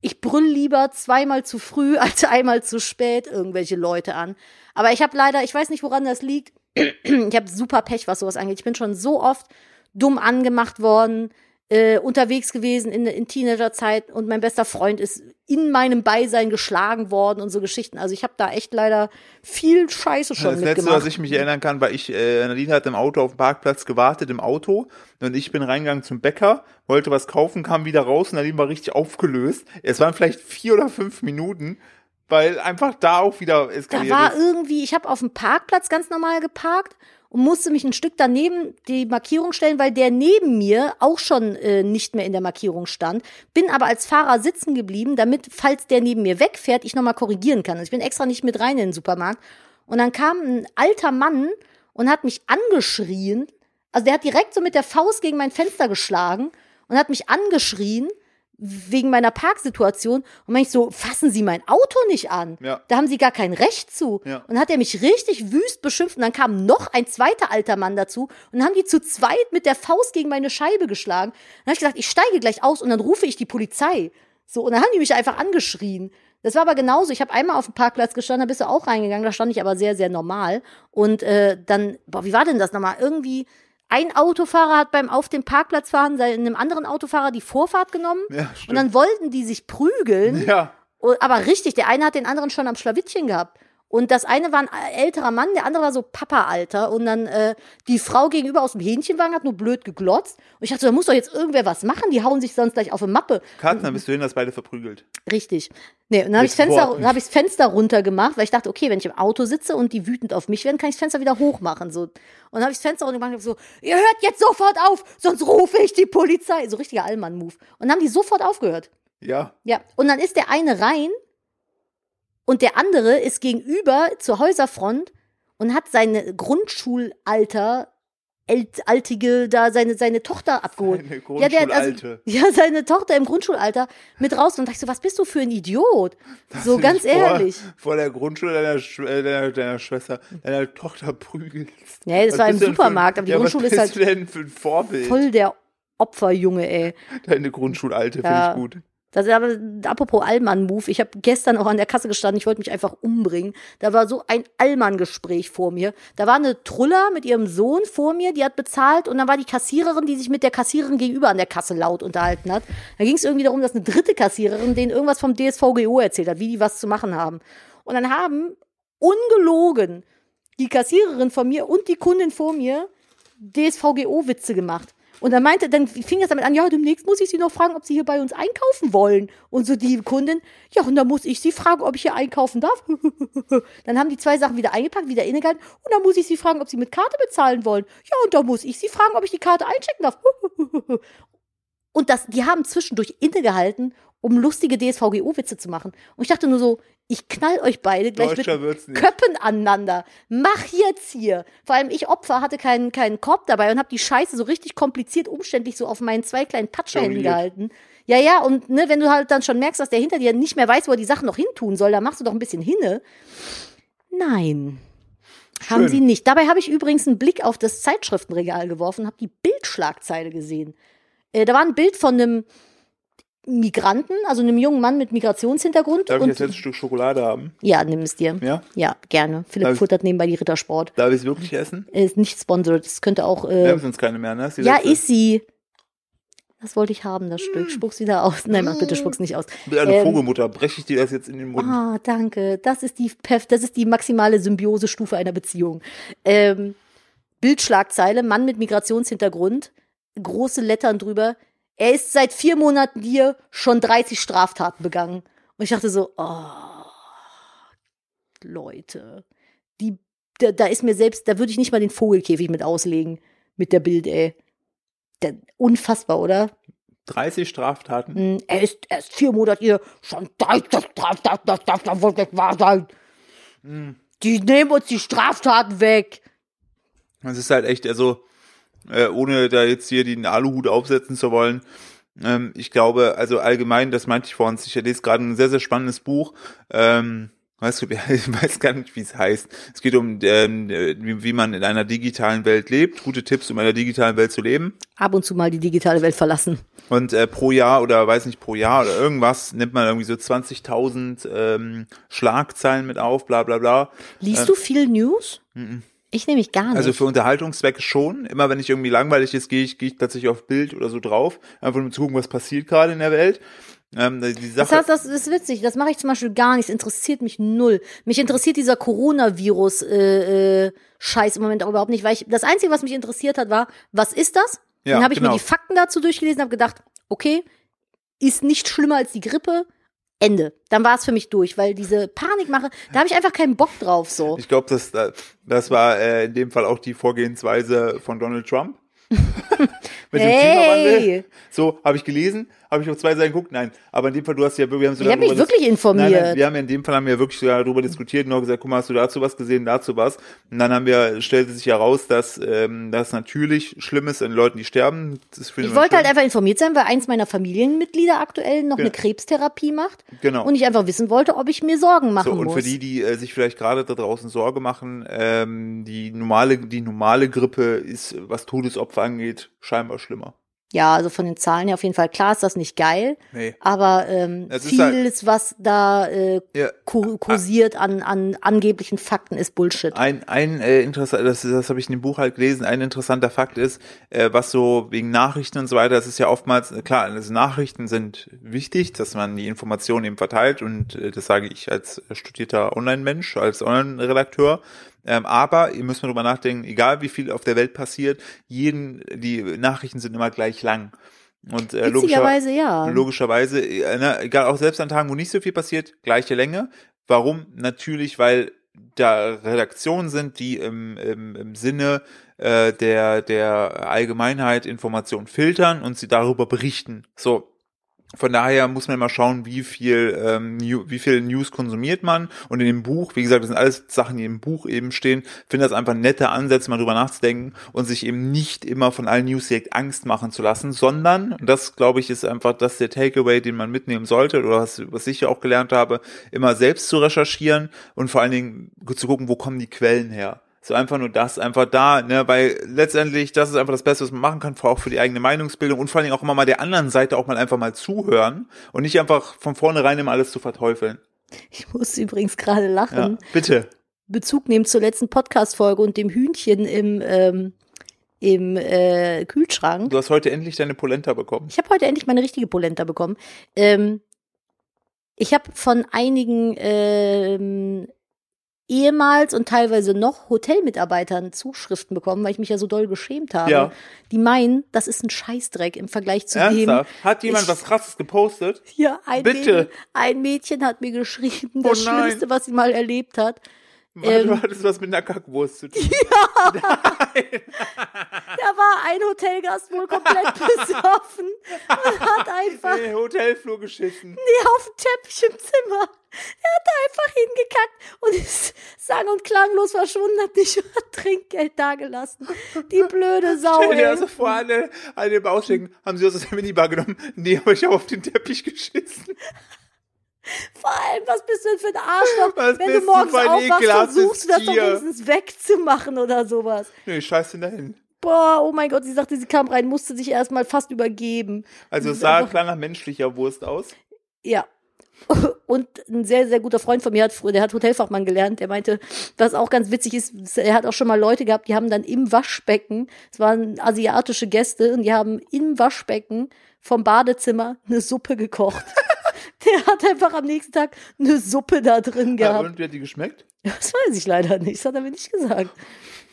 ich brüll lieber zweimal zu früh als einmal zu spät irgendwelche Leute an. Aber ich habe leider, ich weiß nicht, woran das liegt. ich habe super Pech, was sowas angeht. Ich bin schon so oft dumm angemacht worden, äh, unterwegs gewesen in, in Teenagerzeit und mein bester Freund ist in meinem Beisein geschlagen worden und so Geschichten. Also ich habe da echt leider viel Scheiße schon Das letzte, mitgemacht. was ich mich erinnern kann, war ich, äh, Nadine hat im Auto auf dem Parkplatz gewartet, im Auto, und ich bin reingegangen zum Bäcker, wollte was kaufen, kam wieder raus und Nadine war richtig aufgelöst. Es waren vielleicht vier oder fünf Minuten, weil einfach da auch wieder Da eskaliert war ist. irgendwie, ich habe auf dem Parkplatz ganz normal geparkt und musste mich ein Stück daneben die Markierung stellen, weil der neben mir auch schon äh, nicht mehr in der Markierung stand. Bin aber als Fahrer sitzen geblieben, damit, falls der neben mir wegfährt, ich nochmal korrigieren kann. Also ich bin extra nicht mit rein in den Supermarkt. Und dann kam ein alter Mann und hat mich angeschrien. Also der hat direkt so mit der Faust gegen mein Fenster geschlagen und hat mich angeschrien wegen meiner Parksituation. Und meine ich so, fassen Sie mein Auto nicht an. Ja. Da haben Sie gar kein Recht zu. Ja. Und dann hat er mich richtig wüst beschimpft. Und dann kam noch ein zweiter alter Mann dazu. Und dann haben die zu zweit mit der Faust gegen meine Scheibe geschlagen. Dann habe ich gesagt, ich steige gleich aus und dann rufe ich die Polizei. So, und dann haben die mich einfach angeschrien. Das war aber genauso. Ich habe einmal auf dem Parkplatz gestanden, da bist du auch reingegangen, da stand ich aber sehr, sehr normal. Und äh, dann, boah, wie war denn das nochmal? Irgendwie, ein Autofahrer hat beim auf dem Parkplatz fahren einem anderen Autofahrer die Vorfahrt genommen. Ja, und dann wollten die sich prügeln. Ja, Oh, Aber richtig, der eine hat den anderen schon am Schlawittchen gehabt. Und das eine war ein älterer Mann, der andere war so Papa-Alter. Und dann äh, die Frau gegenüber aus dem Hähnchenwagen hat nur blöd geglotzt. Und ich dachte, da muss doch jetzt irgendwer was machen. Die hauen sich sonst gleich auf eine Mappe. Karten, dann bist du hin, dass beide verprügelt. Richtig. Nee, und dann habe ich, Fenster, dann hab ich das Fenster runtergemacht, weil ich dachte, okay, wenn ich im Auto sitze und die wütend auf mich werden, kann ich das Fenster wieder hochmachen. So. Und dann habe ich das Fenster runtergemacht und hab so, ihr hört jetzt sofort auf, sonst rufe ich die Polizei. So richtiger Allmann-Move. Und dann haben die sofort aufgehört. Ja, Ja, und dann ist der eine rein und der andere ist gegenüber zur Häuserfront und hat seine Grundschulalter altige da seine seine Tochter abgeholt. Eine ja, der, also, Grundschulalte. ja, seine Tochter im Grundschulalter mit raus und dachte ich so, was bist du für ein Idiot? so du ganz vor, ehrlich. Vor der Grundschule deiner, äh, deiner, deiner Schwester, deiner Tochter prügelst. Nee, das Was war im Supermarkt, für, aber die ja, Grundschule was ist halt du denn für ein Vorbild? voll der Opferjunge, ey. Deine Grundschulalte Ja. finde ich gut. Das ist aber, apropos Allmann-Move, ich habe gestern auch an der Kasse gestanden, ich wollte mich einfach umbringen. Da war so ein Allmann-Gespräch vor mir. Da war eine Truller mit ihrem Sohn vor mir, die hat bezahlt und dann war die Kassiererin, die sich mit der Kassiererin gegenüber an der Kasse laut unterhalten hat. Da ging es irgendwie darum, dass eine dritte Kassiererin denen irgendwas vom DSVGO erzählt hat, wie die was zu machen haben. Und dann haben ungelogen die Kassiererin von mir und die Kundin vor mir DSVGO-Witze gemacht. Und dann meinte, dann fing das damit an, ja, demnächst muss ich sie noch fragen, ob sie hier bei uns einkaufen wollen. Und so die Kundin, ja, und dann muss ich sie fragen, ob ich hier einkaufen darf. dann haben die zwei Sachen wieder eingepackt, wieder innegehalten. Und dann muss ich sie fragen, ob sie mit Karte bezahlen wollen. Ja, und dann muss ich sie fragen, ob ich die Karte einchecken darf. Und das, die haben zwischendurch innegehalten, um lustige DSVGO-Witze zu machen. Und ich dachte nur so, ich knall euch beide gleich mit. Köppen aneinander. Mach jetzt hier. Vor allem ich Opfer hatte keinen keinen Korb dabei und habe die Scheiße so richtig kompliziert umständlich so auf meinen zwei kleinen Patschehänden Jongliert. gehalten. Ja, ja, und ne, wenn du halt dann schon merkst, dass der hinter dir nicht mehr weiß, wo er die Sachen noch hintun soll, dann machst du doch ein bisschen hinne. Nein. Haben Schön. sie nicht. Dabei habe ich übrigens einen Blick auf das Zeitschriftenregal geworfen, habe die Bildschlagzeile gesehen. Äh, da war ein Bild von einem Migranten, also einem jungen Mann mit Migrationshintergrund. Darf ich jetzt, jetzt ein Stück Schokolade haben? ja, nimm es dir. Ja? Ja, gerne. Philipp Darf ich- futtert nebenbei die Rittersport. Darf ich es wirklich essen? Er ist nicht sponsored. Es könnte auch. Wir Äh, haben sonst keine mehr, ne? Das die ja, letzte. ist sie. Das wollte ich haben, das Stück. Spuck's wieder aus. Nein, mach bitte, spuck's nicht aus. Mit einer Ähm, Vogelmutter breche ich dir das jetzt in den Mund. Ah, danke. Das ist die, perf- das ist die maximale Symbiosestufe einer Beziehung. Ähm, Bildschlagzeile, Mann mit Migrationshintergrund, große Lettern drüber. Er ist seit vier Monaten hier, schon 30 Straftaten begangen. Und ich dachte so, oh, Leute, die, da, da ist mir selbst, da würde ich nicht mal den Vogelkäfig mit auslegen, mit der Bild, ey. Der, unfassbar, oder? 30 Straftaten. Hm, Er ist erst vier Monate hier, schon 30 Straftaten, das darf doch wohl nicht wahr sein. Hm. Die nehmen uns die Straftaten weg. Es ist halt echt, also, äh, ohne da jetzt hier den Aluhut aufsetzen zu wollen, ähm, ich glaube, also allgemein, das meinte ich vorhin, ich lese gerade ein sehr, sehr spannendes Buch, ähm, weißt du, ich weiß gar nicht, wie es heißt. Es geht um, ähm, wie, wie man in einer digitalen Welt lebt, gute Tipps, um in einer digitalen Welt zu leben. Ab und zu mal die digitale Welt verlassen. Und äh, pro Jahr oder weiß nicht, pro Jahr oder irgendwas nimmt man irgendwie so 20.000 ähm, Schlagzeilen mit auf, bla bla bla. Liest du viel News? Ich nämlich gar nicht. Also für Unterhaltungszwecke schon. Immer wenn ich irgendwie langweilig ist, gehe ich, gehe ich tatsächlich auf Bild oder so drauf. Einfach um zu gucken, was passiert gerade in der Welt. Ähm, das heißt, das ist witzig. Das mache ich zum Beispiel gar nicht. Es interessiert mich null. Mich interessiert dieser Coronavirus äh, äh, Scheiß im Moment auch überhaupt nicht, weil ich das Einzige, was mich interessiert hat, war, was ist das? Ja, Dann habe ich genau. mir die Fakten dazu durchgelesen, habe gedacht, okay, ist nicht schlimmer als die Grippe. Ende. Dann war es für mich durch, weil diese Panikmache, da habe ich einfach keinen Bock drauf so. ich glaube, das, das war äh, in dem Fall auch die Vorgehensweise von Donald Trump. Mit dem Hey! Klimawandel. So, habe ich gelesen, habe ich auf zwei Seiten geguckt. Nein, aber in dem Fall, du hast ja, wir haben so Ich habe mich wirklich informiert. Nein, nein, wir haben ja in dem Fall haben wir wirklich sogar darüber diskutiert und auch gesagt, guck mal, hast du dazu was gesehen, dazu was. Und dann haben wir, stellte sich heraus, dass ähm, das natürlich schlimm ist an Leuten, die sterben. Ich wollte halt einfach informiert sein, weil eins meiner Familienmitglieder aktuell noch eine Ja. Krebstherapie macht. Genau. Und ich einfach wissen wollte, ob ich mir Sorgen machen So, und muss. für die, die äh, sich vielleicht gerade da draußen Sorge machen, ähm, die normale, die normale Grippe ist, was Todesopfer angeht, scheinbar schlimmer. Ja, also von den Zahlen her auf jeden Fall. Klar ist das nicht geil, Nee. aber ähm, Es ist halt- vieles, was da äh, Ja. kur kursiert an, an angeblichen Fakten, ist Bullshit. Ein, ein äh, interessant, das, das habe ich in dem Buch halt gelesen, ein interessanter Fakt ist, äh, was so wegen Nachrichten und so weiter, das ist ja oftmals, äh, klar, also Nachrichten sind wichtig, dass man die Informationen eben verteilt und äh, das sage ich als studierter Online-Mensch, als Online-Redakteur. Ähm, aber ihr müsst mal drüber nachdenken, egal wie viel auf der Welt passiert, jeden, die Nachrichten sind immer gleich lang. Und äh, Witzigerweise ja. Logischerweise, äh, ne, egal, auch selbst an Tagen, wo nicht so viel passiert, gleiche Länge. Warum? Natürlich, weil da Redaktionen sind, die im, im, im Sinne äh, der, der Allgemeinheit Informationen filtern und sie darüber berichten. So. Von daher muss man mal schauen, wie viel, ähm, New, wie viel News konsumiert man. Und in dem Buch, wie gesagt, das sind alles Sachen, die im Buch eben stehen, finde das einfach nette Ansätze, mal drüber nachzudenken und sich eben nicht immer von allen News direkt Angst machen zu lassen, sondern, und das glaube ich, ist einfach das der Takeaway, den man mitnehmen sollte, oder was, was ich ja auch gelernt habe, immer selbst zu recherchieren und vor allen Dingen zu gucken, wo kommen die Quellen her. So einfach nur das, einfach da, ne, weil letztendlich, das ist einfach das Beste, was man machen kann, vor- auch für die eigene Meinungsbildung und vor allen Dingen auch immer mal der anderen Seite auch mal einfach mal zuhören und nicht einfach von vornherein immer alles zu verteufeln. Ich muss übrigens gerade Ja, lachen. bitte. Bezug nehmen zur letzten Podcast-Folge und dem Hühnchen im, ähm, im äh, Kühlschrank. Du hast heute endlich deine Polenta bekommen. Ich habe heute endlich meine richtige Polenta bekommen. Ähm, ich habe von einigen ähm, ehemals und teilweise noch Hotelmitarbeitern Zuschriften bekommen, weil ich mich ja so doll geschämt habe. Ja. Die meinen, das ist ein Scheißdreck im Vergleich zu Ernsthaft? dem. Hat jemand Ich- was krasses gepostet? Ja, ein Bitte. Mädchen, ein Mädchen hat mir geschrieben, das Oh. Schlimmste, was sie mal erlebt hat. Warte, Ähm. hat das was mit einer Kackwurst zu tun? Da war ein Hotelgast wohl komplett besoffen und hat einfach In den Hotelflur geschissen. Nee, auf dem Teppich im Zimmer. Er hat da einfach hingekackt und ist sang- und klanglos verschwunden, hat nicht Trinkgeld dagelassen. Die blöde Sau, Stell dir also vor, alle, alle im haben sie aus der Minibar genommen. Nee, aber ich habe auf den Teppich geschissen. Vor allem, was bist du denn für ein Arschloch? Was Wenn du du morgens ein aufwachst, versuchst du das doch wenigstens wegzumachen oder sowas. Nee, scheiß dahin. Boah, oh mein Gott, sie sagte, sie kam rein, musste sich erstmal fast übergeben. Also es sah einfach- klar nach menschlicher Wurst aus. Ja. Und ein sehr, sehr guter Freund von mir hat früher, der hat Hotelfachmann gelernt, der meinte, was auch ganz witzig ist, er hat auch schon mal Leute gehabt, die haben dann im Waschbecken, es waren asiatische Gäste, und die haben im Waschbecken vom Badezimmer eine Suppe gekocht. der hat einfach am nächsten Tag eine Suppe da drin Ja, gehabt. und wie hat die geschmeckt? Das weiß ich leider nicht, das hat er mir nicht gesagt.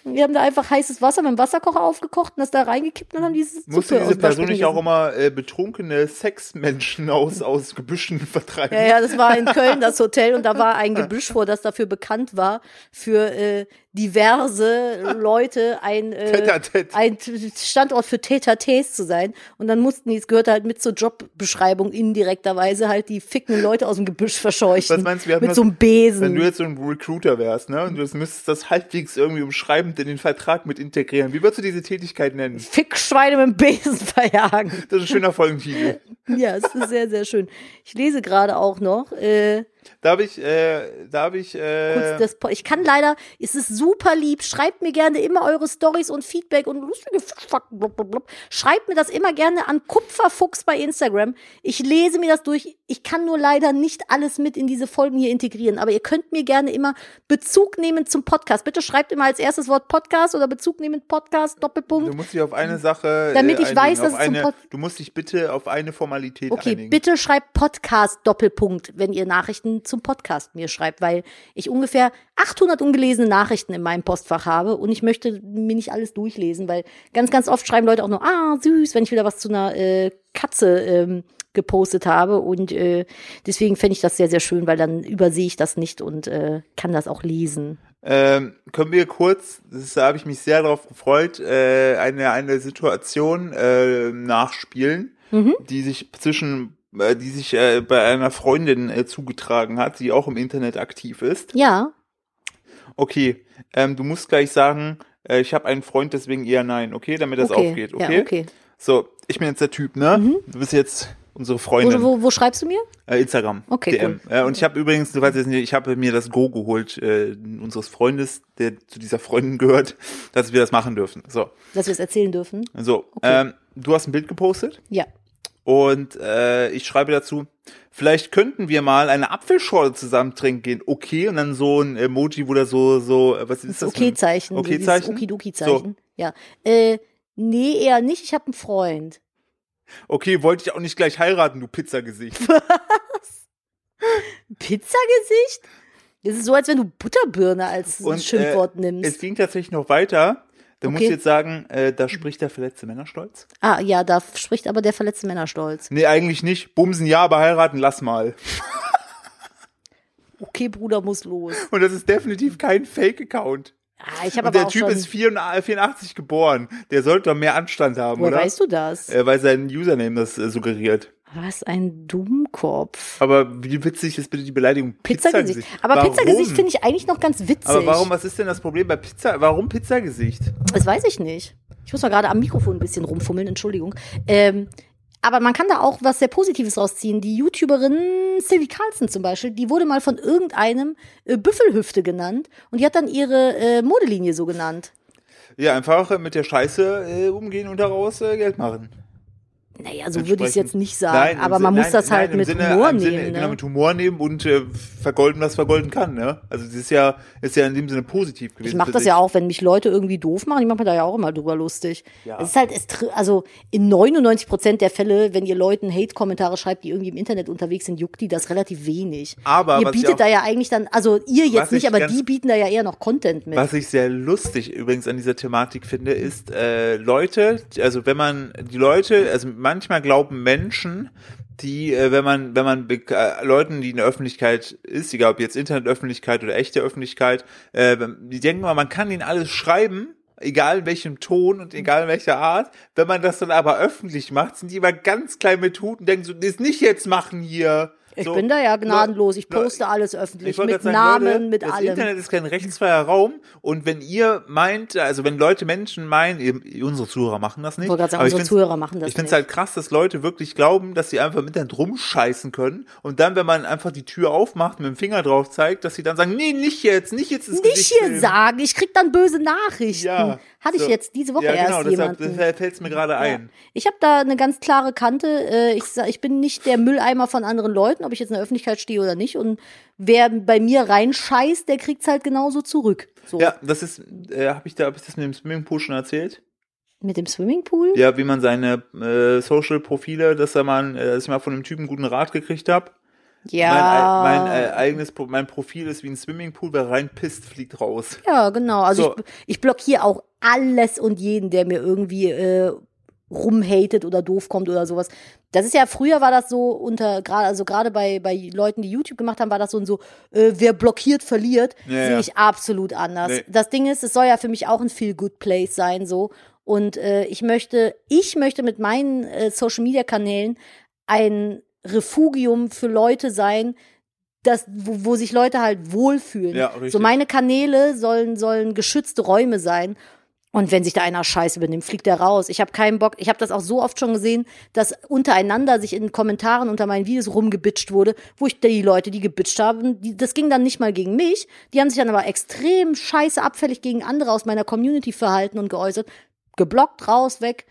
Wir haben da einfach heißes Wasser mit dem Wasserkocher aufgekocht und das da reingekippt und haben diese Suppe Musste diese Person nicht auch immer äh, betrunkene Sexmenschen aus, aus Gebüschen vertreiben? Ja, ja, das war in Köln das Hotel und da war ein Gebüsch vor, das dafür bekannt war, für äh, diverse Leute ein, äh, ein Standort für Täter-Tés zu sein. Und dann mussten die, es gehörte halt mit zur Jobbeschreibung indirekterweise halt die ficken Leute aus dem Gebüsch verscheuchen. Was meinst du, wir Mit das- so einem Besen. Wenn du jetzt so ein Recruiter wärst, ne, und du müsstest das halbwegs irgendwie umschreibend in den Vertrag mit integrieren, wie würdest du diese Tätigkeit nennen? Fickschweine mit dem Besen verjagen. Das ist ein schöner Folgentitel. Ja, es ist sehr, sehr schön. Ich lese gerade auch noch, äh, Darf ich, äh, darf ich, äh, das, ich kann leider, es ist super lieb, schreibt mir gerne immer eure Stories und Feedback und lustige blub. Schreibt mir das immer gerne an Kupferfuchs bei Instagram. Ich lese mir das durch. Ich kann nur leider nicht alles mit in diese Folgen hier integrieren, aber ihr könnt mir gerne immer Bezug nehmen zum Podcast. Bitte schreibt immer als erstes Wort Podcast oder Bezug nehmen Podcast, Doppelpunkt. du musst dich auf eine Sache, Damit äh, ich weiß, einigen, dass es zum eine, Pod- du musst dich bitte auf eine Formalität Okay, einigen. bitte schreibt Podcast Doppelpunkt, wenn ihr Nachrichten zum Podcast mir schreibt, weil ich ungefähr 800 ungelesene Nachrichten in meinem Postfach habe und ich möchte mir nicht alles durchlesen, weil ganz, ganz oft schreiben Leute auch nur, ah, süß, wenn ich wieder was zu einer äh, Katze ähm, gepostet habe und äh, deswegen fände ich das sehr, sehr schön, weil dann übersehe ich das nicht und äh, kann das auch lesen. Ähm, können wir kurz, das, da habe ich mich sehr darauf gefreut, äh, eine, eine Situation äh, nachspielen, Mhm. die sich zwischen, die sich äh, bei einer Freundin äh, zugetragen hat, die auch im Internet aktiv ist. Ja, Okay, ähm, du musst gleich sagen, äh, ich habe einen Freund, deswegen eher nein, okay, damit das okay. aufgeht, okay? Ja, okay. So, ich bin jetzt der Typ, ne? Du bist jetzt unsere Wo, Freundin. wo, wo schreibst du mir? Äh, Instagram. Okay, DM. Äh, und ich habe übrigens, du weißt jetzt nicht, ich habe mir das Go geholt, äh, unseres Freundes, der zu dieser Freundin gehört, dass wir das machen dürfen. So, Dass wir es erzählen dürfen? so. Ähm, du hast ein Bild gepostet Ja. Und äh, ich schreibe dazu, vielleicht könnten wir mal eine Apfelschorle zusammen trinken gehen. Okay, und dann so ein Emoji, wo da so, so, äh, was ist das? Okay-Zeichen. Okay-Zeichen? Okidoki-Zeichen. Ja. Äh, nee, eher nicht. Ich habe einen Freund. Okay, wollte ich auch nicht gleich heiraten, du Pizzagesicht. Pizzagesicht? Das ist so, als wenn du Butterbirne als Und, Schimpfwort äh, nimmst. Es ging tatsächlich noch weiter. Da muss Okay. ich jetzt sagen, äh, da spricht der verletzte Männerstolz. ah, ja, da spricht aber der verletzte Männerstolz. Nee, eigentlich nicht. Bumsen ja, aber heiraten lass mal. Okay, Bruder muss los. Und das ist definitiv kein Fake-Account. Ah, ich habe Und aber der Typ ist 84 84 geboren. Der sollte doch mehr Anstand haben, Woher oder? weißt du das? Äh, weil sein Username das äh, suggeriert. Was ein Dummkopf. Aber wie witzig ist bitte die Beleidigung Pizzagesicht. Aber Warum? Pizzagesicht finde ich eigentlich noch ganz witzig. Aber warum, was ist denn das Problem bei Pizza? Warum Pizzagesicht? Das weiß ich nicht. Ich muss mal gerade am Mikrofon ein bisschen rumfummeln, Entschuldigung. Ähm, aber man kann da auch was sehr Positives rausziehen. Die YouTuberin Sylvie Carlson zum Beispiel, die wurde mal von irgendeinem äh, Büffelhüfte genannt und die hat dann ihre äh, Modelinie so genannt. Ja, einfach mit der Scheiße äh, umgehen und daraus äh, Geld machen. Naja, so würde ich es jetzt nicht sagen, Nein, aber man Sinne- muss das nein, halt im mit Sinne, Humor im Sinne, nehmen. Genau, Ne? mit Humor nehmen und äh, vergolden, was vergolden kann, ne? Also das ist ja, ist ja in dem Sinne positiv gewesen. Ich mache das sich. ja auch, wenn mich Leute irgendwie doof machen, ich mache mir da ja auch immer drüber lustig. Ja. Es ist halt, es, also in 99 Prozent der Fälle, wenn ihr Leuten Hate-Kommentare schreibt, die irgendwie im Internet unterwegs sind, juckt die das relativ wenig. Aber ihr bietet auch- da ja eigentlich dann, also ihr jetzt nicht, ich aber ganz- die bieten da ja eher noch Content mit. Was ich sehr lustig übrigens an dieser Thematik finde, ist äh, Leute, also wenn man die Leute, also manchmal glauben Menschen, die, äh, wenn man, wenn man äh, Leuten, die in der Öffentlichkeit ist, egal ob jetzt Internetöffentlichkeit oder echte Öffentlichkeit, äh, die denken mal, man kann ihnen alles schreiben, egal in welchem Ton und egal in welcher Art. Wenn man das dann aber öffentlich macht, sind die immer ganz klein mit Hut und denken so, das nicht jetzt machen hier. Ich so, bin da ja gnadenlos, ich poste alles öffentlich, mit sagen, Namen, Leute, mit das allem. Internet ist kein rechtsfreier Raum und wenn ihr meint, also wenn Leute Menschen meinen, ihr, unsere Zuhörer machen das nicht. Ich wollte gerade sagen, aber unsere Zuhörer machen das Ich finde es halt krass, dass Leute wirklich glauben, dass sie einfach im Internet rumscheißen können und dann, wenn man einfach die Tür aufmacht, mit dem Finger drauf zeigt, dass sie dann sagen, nee, nicht jetzt, nicht jetzt ins Nicht Gesicht hier filmen. sagen, ich krieg dann böse Nachrichten. Ja, Hatte ich so. jetzt diese Woche ja, genau, erst deshalb jemanden. fällt es mir gerade ein. Ich habe da eine ganz klare Kante. Äh, Ich, ich bin nicht der Mülleimer von anderen Leuten, ob ich jetzt in der Öffentlichkeit stehe oder nicht. Und wer bei mir reinscheißt, der kriegt's halt genauso zurück. So. Ja, das ist, äh, habe ich da, hab ich das mit dem Swimmingpool schon erzählt? Mit dem Swimmingpool? Ja, wie man seine äh, Social-Profile, dass er mal, äh, dass ich mal von einem Typen einen guten Rat gekriegt habe. Ja. Mein, mein äh, eigenes Pro- mein Profil ist wie ein Swimmingpool, wer reinpisst, fliegt raus. Ja, genau. Also So. ich, ich blockiere auch alles und jeden, der mir irgendwie äh, rumhatet oder doof kommt oder sowas. Das ist ja, früher war das so unter, gerade, also gerade bei, bei Leuten, die YouTube gemacht haben, war das so und so, äh, wer blockiert, verliert, Ja, sehe ja. ich absolut anders. Nee. Das Ding ist, es soll ja für mich auch ein Feel-Good-Place sein, so. Und äh, ich möchte, ich möchte mit meinen äh, Social-Media-Kanälen ein Refugium für Leute sein, das, wo, wo sich Leute halt wohlfühlen. Ja, richtig. So meine Kanäle sollen, sollen geschützte Räume sein. Und wenn sich da einer Scheiß übernimmt, fliegt der raus. Ich habe keinen Bock. Ich habe das auch so oft schon gesehen, dass untereinander sich in Kommentaren unter meinen Videos rumgebitscht wurde, wo ich die Leute, die gebitscht haben, die, das ging dann nicht mal gegen mich. Die haben sich dann aber extrem scheiße abfällig gegen andere aus meiner Community verhalten und geäußert. Geblockt, raus, weg.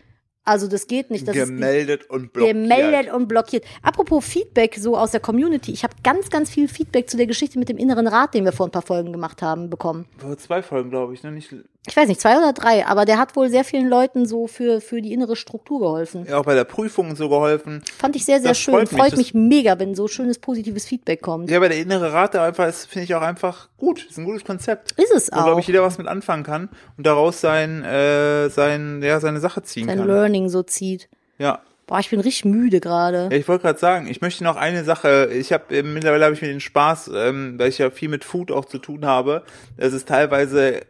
Also das geht nicht. Das ist, Gemeldet und blockiert. gemeldet und blockiert. Apropos Feedback so aus der Community. Ich habe ganz, ganz viel Feedback zu der Geschichte mit dem inneren Rat, den wir vor ein paar Folgen gemacht haben, bekommen. Vor zwei Folgen, glaube ich, ne? Nicht, Ich weiß nicht, zwei oder drei, aber der hat wohl sehr vielen Leuten so für, für die innere Struktur geholfen. ja, auch bei der Prüfung so geholfen. Fand ich sehr, sehr Das schön. freut Freut, mich, mich, mega, wenn so schönes, positives Feedback kommt. Ja, aber der innere Rat da einfach ist, finde ich auch einfach gut. Ist ein gutes Konzept. Ist es Wo, glaube auch. ich, jeder was mit anfangen kann und daraus sein, äh, sein, ja, seine Sache ziehen Sein kann. Learning so zieht. Ja. Boah, ich bin richtig müde gerade. Ja, ich wollte gerade sagen, ich möchte noch eine Sache, ich habe mittlerweile habe ich mir den Spaß, ähm, weil ich ja viel mit Food auch zu tun habe, es ist teilweise äh,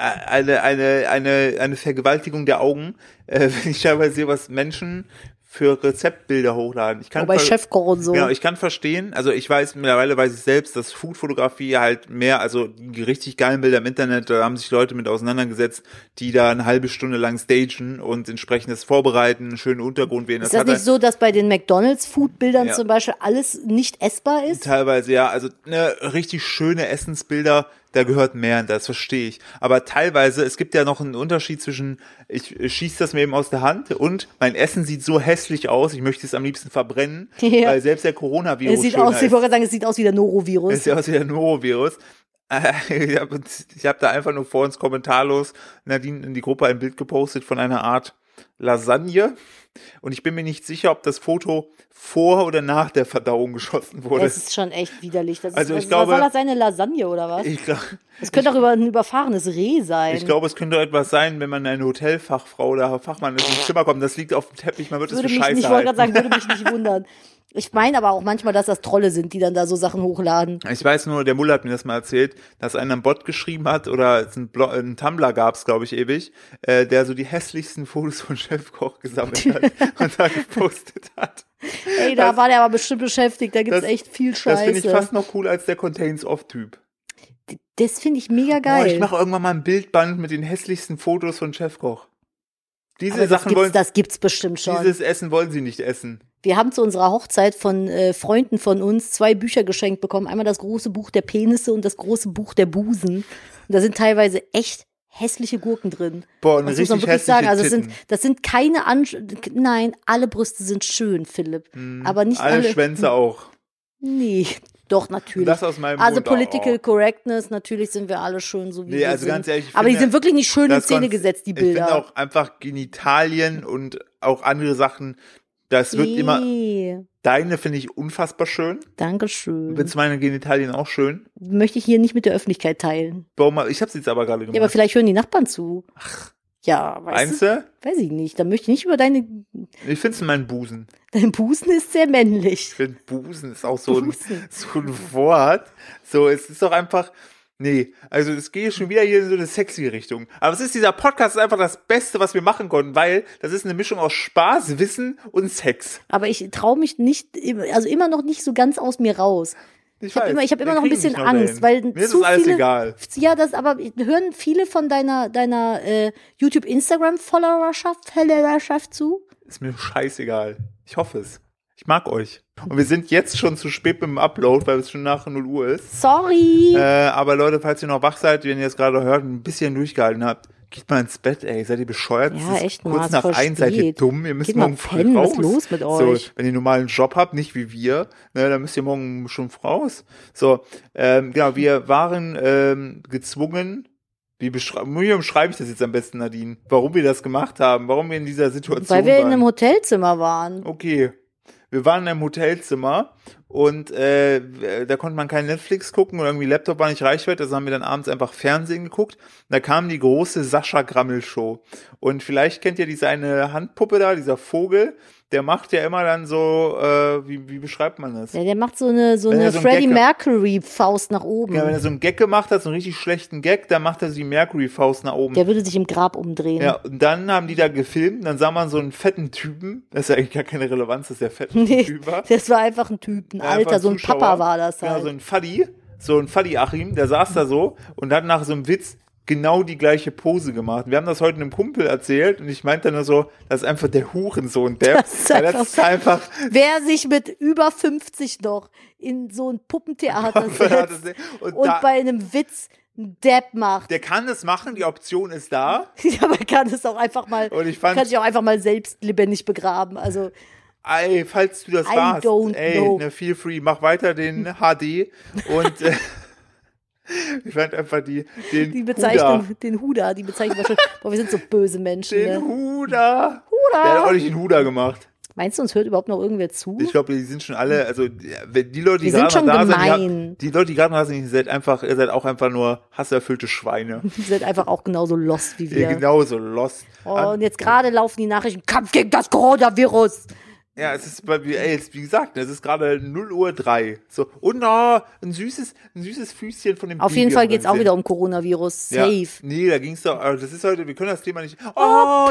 eine eine eine eine Vergewaltigung der Augen, äh, wenn ich teilweise sehe, was Menschen für Rezeptbilder hochladen. Ich kann Bei ver- Chefkoch und so. Genau, ich kann verstehen, also ich weiß, mittlerweile weiß ich selbst, dass Foodfotografie halt mehr, also die richtig geilen Bilder im Internet, da haben sich Leute mit auseinandergesetzt, die da eine halbe Stunde lang stagen und entsprechendes vorbereiten, einen schönen Untergrund wählen. ist das hat nicht so, dass bei den McDonalds-Food-Bildern Ja. zum Beispiel alles nicht essbar ist? Teilweise ja, also ne, richtig schöne Essensbilder, da gehört mehr, das verstehe ich. Aber teilweise, es gibt ja noch einen Unterschied zwischen, ich schieße das mir eben aus der Hand und mein Essen sieht so hässlich aus, ich möchte es am liebsten verbrennen, Ja. weil selbst der Coronavirus Es sieht aus, ich wollte sagen, es sieht aus wie der Norovirus. Es sieht aus wie der Norovirus. Ich habe hab da einfach nur vor uns kommentarlos Nadine in die Gruppe ein Bild gepostet von einer Art Lasagne. Und ich bin mir nicht sicher, ob das Foto vor oder nach der Verdauung geschossen wurde. Es ist schon echt widerlich. Das ist, Also ich was, glaube- was soll das sein, eine Lasagne oder was? Ich, glaub, Das könnte auch über ein überfahrenes Reh sein. ich glaube, es könnte etwas sein, wenn man eine Hotelfachfrau oder Fachmann ins Zimmer kommt. Das liegt auf dem Teppich, man wird es für Scheiße ich wollte gerade sagen, würde mich nicht wundern. Ich meine aber auch manchmal, dass das Trolle sind, die dann da so Sachen hochladen. Ich weiß nur, der Muller hat mir das mal erzählt, dass einer einen Bot geschrieben hat oder es einen, Blo einen Tumblr gab's, glaube ich, ewig, äh, der so die hässlichsten Fotos von Chefkoch gesammelt hat und da gepostet hat. Ey, da Das- war der aber bestimmt beschäftigt, da gibt's das- echt viel Das finde ich Scheiße. fast noch cooler als der Contains Off Typ. Das finde ich mega geil. ich mache irgendwann mal ein Bildband mit den hässlichsten Fotos von Chefkoch. Diese aber das Sachen gibt's, wollen, das gibt's bestimmt schon. dieses Essen wollen sie nicht essen. Wir haben zu unserer Hochzeit von äh, Freunden von uns zwei Bücher geschenkt bekommen. Einmal das große Buch der Penisse und das große Buch der Busen. Und da sind teilweise echt hässliche Gurken drin. Boah, eine das muss man richtig wirklich sagen. Also das sind, das sind keine An Nein, alle Brüste sind schön, Philipp. Aber nicht alle. Alle Schwänze auch. Nee, doch, natürlich. Das aus meinem also Mund Political auch. Correctness, natürlich sind wir alle schön, so wie Nee, wir also sind. ganz ehrlich, ich Aber die sind wirklich nicht schön in Szene gesetzt, die Ich finde Bilder. auch einfach Genitalien und auch andere Sachen, das wird immer, Nee, deine finde ich unfassbar schön. Dankeschön. Findest meine Genitalien auch schön? Möchte ich hier nicht mit der Öffentlichkeit teilen. Warum, ich habe sie jetzt aber gerade gemacht. Ja, aber vielleicht hören die Nachbarn zu. Ja, weißt Meinst du? Weiß ich nicht. Da möchte ich nicht über deine. Ich finde es meinen Busen. Dein Busen ist sehr männlich. Ich finde Busen ist auch so ein, Busen. so ein Wort. So, es ist doch einfach, nee, also es geht schon wieder hier in so eine sexy Richtung. Aber es ist, dieser Podcast ist einfach das Beste, was wir machen konnten, weil das ist eine Mischung aus Spaß, Wissen und Sex. Aber ich traue mich nicht, also immer noch nicht so ganz aus mir raus. Ich habe weiß, immer, ich hab immer noch ein bisschen noch Angst, dahin. weil Mir ist zu das alles viele, egal. Ja, das, aber hören viele von deiner deiner äh, YouTube, Instagram Followerschaft, Followerschaft zu? Ist mir scheißegal. Ich hoffe es. Ich mag euch. Und wir sind jetzt schon zu spät mit dem Upload, weil es schon nach 0 Uhr ist. Sorry. Äh, aber Leute, falls ihr noch wach seid, wenn ihr es gerade hört und ein bisschen durchgehalten habt, geht mal ins Bett, ey. Seid ihr bescheuert? Ja, echt mal, Kurz nach eins seid ihr dumm. Ihr müsst Geht mal morgen früh pennen, was raus. ist los mit So, euch? wenn ihr einen normalen Job habt, nicht wie wir, ne, dann müsst ihr morgen schon raus. So, ähm, genau, wir waren ähm, gezwungen, wie, beschrei wie beschreibe ich das jetzt am besten, Nadine? Warum wir das gemacht haben, warum wir in dieser Situation Weil wir waren. in einem Hotelzimmer waren. Okay. Wir waren einem Hotelzimmer und äh, da konnte man kein Netflix gucken oder irgendwie Laptop war nicht reichwert, also haben wir dann abends einfach Fernsehen geguckt. Da kam die große Sascha Grammel Show. Und vielleicht kennt ihr diese eine Handpuppe da, dieser Vogel, der macht ja immer dann so, äh, wie, wie beschreibt man das? Ja, der macht so eine so Wenn eine so ein Freddie Gag- Mercury Faust nach oben. Ja, wenn er so einen Gag gemacht hat, so einen richtig schlechten Gag, dann macht er so die Mercury-Faust nach oben. der würde sich im Grab umdrehen. Ja, und dann haben die da gefilmt, dann sah man so einen fetten Typen, das ist ja eigentlich gar keine Relevanz, dass der fette Nee, Typ war. das war einfach ein Typ, ein Ja, Alter, einfach so ein Zuschauer. Papa war das Genau, halt. so ein Faddy, so ein Faddy-Achim, der saß da so und hat nach so einem Witz genau die gleiche Pose gemacht. Wir haben das heute einem Kumpel erzählt und ich meinte nur so, das ist einfach der Hurensohn, der. Das ist einfach- das ist einfach Wer sich mit über 50 noch in so ein Puppentheater setzt und, und da, bei einem Witz Depp macht. der kann das machen, die Option ist da. Ja, man kann es auch einfach mal, Und ich fand- kann sich auch einfach mal selbst lebendig begraben. Also, Ey, falls du das I warst, ey, ne, feel free, mach weiter den HD und äh, ich fand einfach die, den die Huda, bezeichnen den Huda, die bezeichnen wir schon. Boah, wir sind so böse Menschen. den Ne? Huda. Huda. Der hat auch nicht den Huda gemacht. Meinst du, uns hört überhaupt noch irgendwer zu? Ich glaube, die sind schon alle, also die Leute, die gerade da sind, die, gemein. die Leute, die gerade da sind, ihr seid einfach, ihr seid auch einfach nur hasserfüllte Schweine. Die sind einfach auch genauso lost wie Ihr wir. genauso lost. Oh, und jetzt gerade laufen die Nachrichten, Kampf gegen das Coronavirus. Ja, es ist bei ey, wie gesagt, es ist gerade 0 Uhr 3. So, und oh, ein süßes, ein süßes Füßchen von dem Auf jeden Baby Fall am geht's auch wieder um Coronavirus. Safe. Ja. Nee, da ging's doch, aber das ist heute, wir können das Thema nicht. Oh,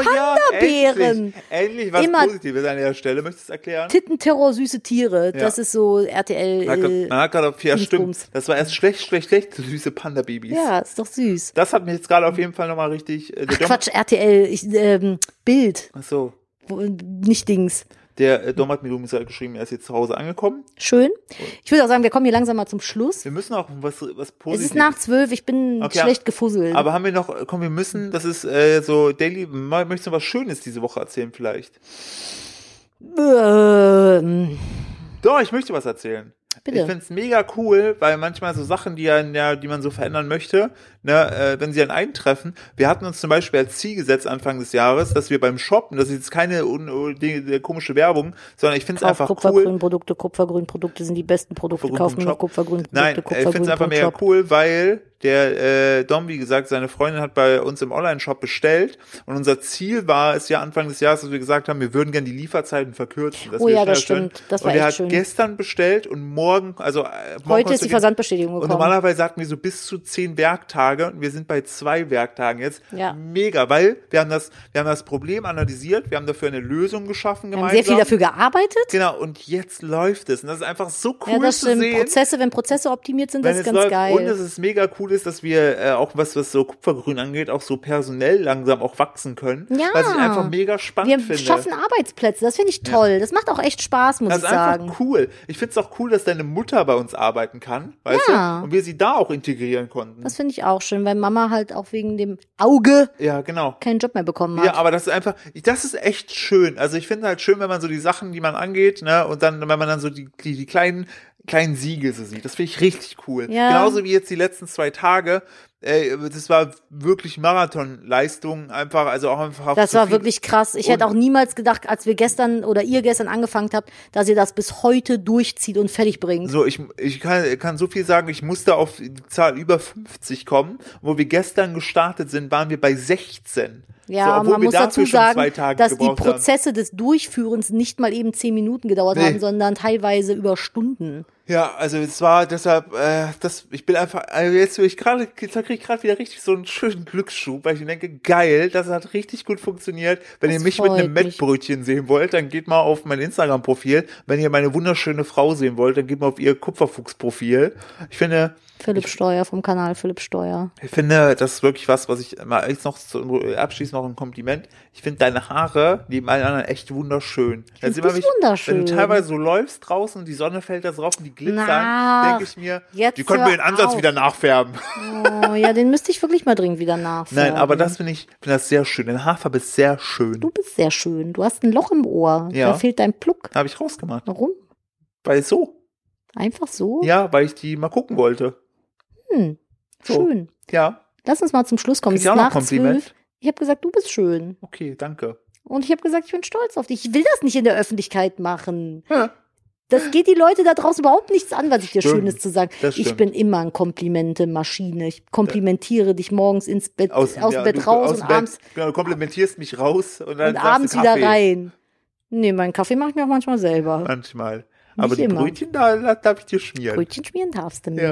Oh, ja, Panda-Bären. endlich, endlich was Immer- Positives an der Stelle. Möchtest du es erklären? Tittenterror, süße Tiere. Das Ja. ist so RTL. Man hat gerade auf, ja, stimmt. Das war erst schlecht, schlecht, schlecht, so süße Panda-Babys. ja, ist doch süß. Das hat mich jetzt gerade auf jeden Fall nochmal richtig, äh, Ach, Quatsch, RTL. Ich, ähm, Bild. Ach so. Nicht Dings. Der äh, Dom hat mir übrigens geschrieben, er ist jetzt zu Hause angekommen. Schön. Ich würde auch sagen, wir kommen hier langsam mal zum Schluss. Wir müssen auch was, was Es Positives. ist nach zwölf, ich bin Okay, schlecht gefusselt. Aber haben wir noch, komm, wir müssen, das ist äh, so Daily, möchtest du was Schönes diese Woche erzählen vielleicht? ähm, Doch, ich möchte was erzählen. Bitte. Ich find's mega cool, weil manchmal so Sachen, die, ja, ja, die man so verändern möchte, ne, äh, wenn sie dann eintreffen. Wir hatten uns zum Beispiel als Ziel gesetzt Anfang des Jahres, dass wir beim Shoppen, das ist jetzt keine un, die, die komische Werbung, sondern ich find's Kauf einfach cool. Kupfergrünprodukte, Kupfergrünprodukte sind die besten Produkte. Kupfergrün Kauf vom nur. Kupfergrünprodukte, Nein, ich finde es einfach mega cool, weil der äh, Dom, wie gesagt, seine Freundin hat bei uns im Online-Shop bestellt und unser Ziel war es ja Anfang des Jahres, dass wir gesagt haben, wir würden gerne die Lieferzeiten verkürzen. Oh ja, das stimmt. Das und war er echt hat schön. gestern bestellt und morgen, also äh, morgen Heute ist die Versandbestätigung und gekommen. normalerweise sagten wir so bis zu zehn Werktage und wir sind bei zwei Werktagen jetzt. Ja. Mega, weil wir haben das, wir haben das Problem analysiert, wir haben dafür eine Lösung geschaffen Wir haben gemeinsam. sehr viel dafür gearbeitet. Genau, und jetzt läuft es. Und das ist einfach so cool ja, das zu stimmt. sehen. Prozesse, wenn Prozesse optimiert sind, das ist ganz läuft. geil. Und es ist mega cool, cool ist, dass wir äh, auch was, was so Kupfergrün angeht, auch so personell langsam auch wachsen können. Ja. Was ich einfach mega spannend Wir finde. schaffen Arbeitsplätze, das finde ich toll. Das macht auch echt Spaß, muss das ich ist einfach sagen. cool. Ich finde es auch cool, dass deine Mutter bei uns arbeiten kann, weißt Ja. du? Und wir sie da auch integrieren konnten. Das finde ich auch schön, weil Mama halt auch wegen dem Auge ja, genau. keinen Job mehr bekommen hat. Ja, aber das ist einfach, das ist echt schön. Also ich finde halt schön, wenn man so die Sachen, die man angeht, ne, und dann, wenn man dann so die, die, die kleinen, kleinen Siege so sieht. Das finde ich richtig cool. Ja. Genauso wie jetzt die letzten zwei Tage. Ey, das war wirklich Marathonleistung, einfach, also auch einfach. Das war wirklich krass. Ich hätte auch niemals gedacht, als wir gestern oder ihr gestern angefangen habt, dass ihr das bis heute durchzieht und fertig bringt. So, ich, ich kann, kann so viel sagen, ich musste auf die Zahl über 50 kommen. Wo wir gestern gestartet sind, waren wir bei 16. Ja, so, man muss dazu sagen, zwei Tage dass die gebraucht haben. Prozesse des Durchführens nicht mal eben zehn Minuten gedauert Nee. haben, sondern teilweise über Stunden. Ja, also es war deshalb, äh, das, ich bin einfach, also jetzt ich gerade, jetzt kriege ich gerade wieder richtig so einen schönen Glücksschub, weil ich mir denke, geil, das hat richtig gut funktioniert. Wenn Das ihr mich mit einem. Mettbrötchen sehen wollt, dann geht mal auf mein Instagram-Profil. Wenn ihr meine wunderschöne Frau sehen wollt, dann geht mal auf ihr Kupferfuchs-Profil. Ich finde, Philipp Steuer vom Kanal Philipp Steuer. ich finde, das ist wirklich was, was ich mal jetzt noch zu, abschließend noch ein Kompliment. Ich finde deine Haare neben allen anderen echt wunderschön. Ich find dich wunderschön. Wenn du teilweise so läufst draußen und die Sonne fällt da drauf und die glitzern, denke ich mir, die können wir den Ansatz auf. wieder nachfärben. Oh, ja, den müsste ich wirklich mal dringend wieder nachfragen. Nein, aber das finde ich, finde das sehr schön. Deine Haarfarbe ist sehr schön. Du bist sehr schön. Du hast ein Loch im Ohr. Ja. Da fehlt dein Pluck. Habe ich rausgemacht. Warum? Weil so. Einfach so? Ja, weil ich die mal gucken wollte. Hm. So. Schön. Ja. Lass uns mal zum Schluss kommen. Ich auch noch Kompliment? Ich habe gesagt, du bist schön. Okay, danke. Und ich habe gesagt, ich bin stolz auf dich. Ich will das nicht in der Öffentlichkeit machen. Ja. Das geht die Leute da draußen überhaupt nichts an, was ich dir Stimmt. Schönes zu sagen. Ich bin immer ein Komplimente-Maschine. Ich komplimentiere dich morgens ins Bett, aus, dem ja, Bett du- raus aus und Bett. abends, Genau, du komplimentierst mich raus und dann und abends wieder rein. Nee, meinen Kaffee mache ich mir auch manchmal selber. Manchmal. Aber die immer. Brötchen, da, da darf ich dir schmieren. Brötchen schmieren darfst du mir.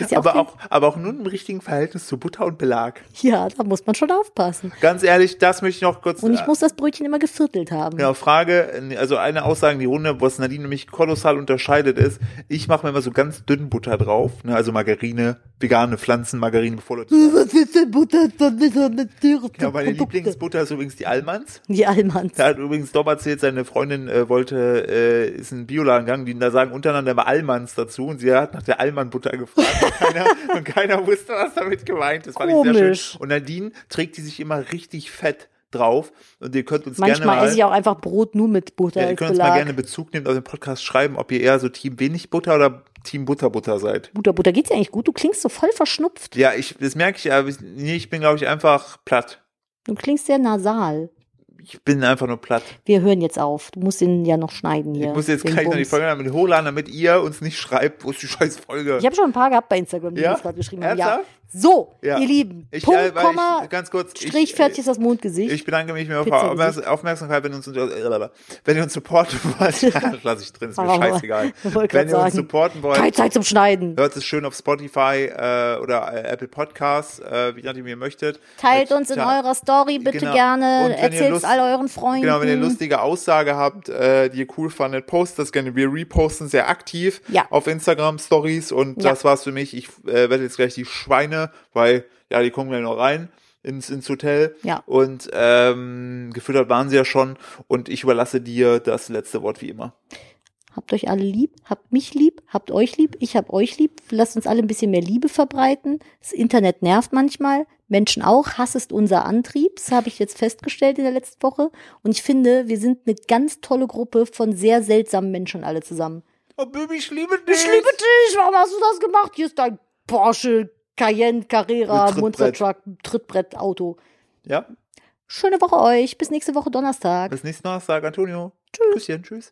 Ja. Ja aber, auch, aber auch nur im richtigen Verhältnis zu Butter und Belag. ja, da muss man schon aufpassen. Ganz ehrlich, das möchte ich noch kurz. Und ich äh, muss das Brötchen immer geviertelt haben. Genau, Frage, also eine Aussage in die Runde, was Nadine nämlich kolossal unterscheidet ist, ich mache mir immer so ganz dünn Butter drauf, ne, also Margarine, vegane Pflanzenmargarine, bevor Leute Was ist denn Butter? Das ist doch eine Tiere- ja, meine. Lieblingsbutter ist übrigens die Almans. Die Allmanns. Da hat übrigens Dom erzählt, seine Freundin äh, wollte, äh, ist in einen Bioladen gegangen, die da sagen untereinander immer Almans dazu und sie hat nach der Alman-Butter gefragt und keiner, und keiner wusste, was damit gemeint ist. Fand ich sehr schön. Und Nadine trägt die sich immer richtig fett drauf und ihr könnt uns gerne Manchmal mal, esse ich auch einfach Brot nur mit Butter ja, ihr könnt uns mal gerne Bezug nehmen auf den Podcast schreiben, ob ihr eher so Team wenig Butter oder Team Butter Butter seid. Butter, Butter, geht's dir eigentlich gut? Du klingst so voll verschnupft. Ja, ich, das merke ich, aber ich, nee, ich bin, glaube ich, einfach platt. Du klingst sehr nasal. Ich bin einfach nur platt. Wir hören jetzt auf. Du musst ihn ja noch schneiden hier. ich muss jetzt gleich noch die. Folge damit hochladen, damit ihr uns nicht schreibt, wo ist die scheiß Folge. Ich habe schon ein paar gehabt bei Instagram, die Ja? das gerade geschrieben haben. Ja. So, Ja. ihr Lieben. Ich, Punkt, äh, weil Komma, ich, ganz kurz, Strich, ich, fertig ist das Mondgesicht. Ich bedanke mich Aufmerks Gesicht. Aufmerksamkeit, wenn ihr uns, äh, wenn ihr uns supporten wollt. Das lasse ich drin, ist mir Aber- scheißegal. Ich Wenn ihr uns sagen, supporten wollt, Keine Zeit zum Schneiden. hört es schön auf Spotify äh, oder äh, Apple Podcasts, äh, wie nachdem ihr möchtet. Teilt Äh, uns in eurer Story bitte Genau. gerne. Erzählt es all euren Freunden. Genau, wenn ihr lustige Aussage habt, äh, die ihr cool fandet, postet das gerne. Wir reposten sehr aktiv Ja. auf Instagram Stories und Ja. das war's für mich. Ich äh, werde jetzt gleich die Schweine, weil ja, die kommen gleich noch rein ins, ins Hotel. Ja. Und ähm, gefüttert waren sie ja schon und ich überlasse dir das letzte Wort wie immer. Habt euch alle lieb, habt mich lieb, habt euch lieb, ich hab euch lieb. Lasst uns alle ein bisschen mehr Liebe verbreiten. Das Internet nervt manchmal, Menschen auch. Hass ist unser Antrieb. Das habe ich jetzt festgestellt in der letzten Woche. Und ich finde, wir sind eine ganz tolle Gruppe von sehr seltsamen Menschen alle zusammen. Oh Baby, ich liebe dich. Ich liebe dich, warum hast du das gemacht? Hier ist dein Porsche Cayenne Carrera. Monster Truck Trittbrett Auto. Ja, Schöne Woche euch. Bis nächste Woche Donnerstag. bis nächsten Donnerstag, Antonio. Tschüss. Küsschen, tschüss.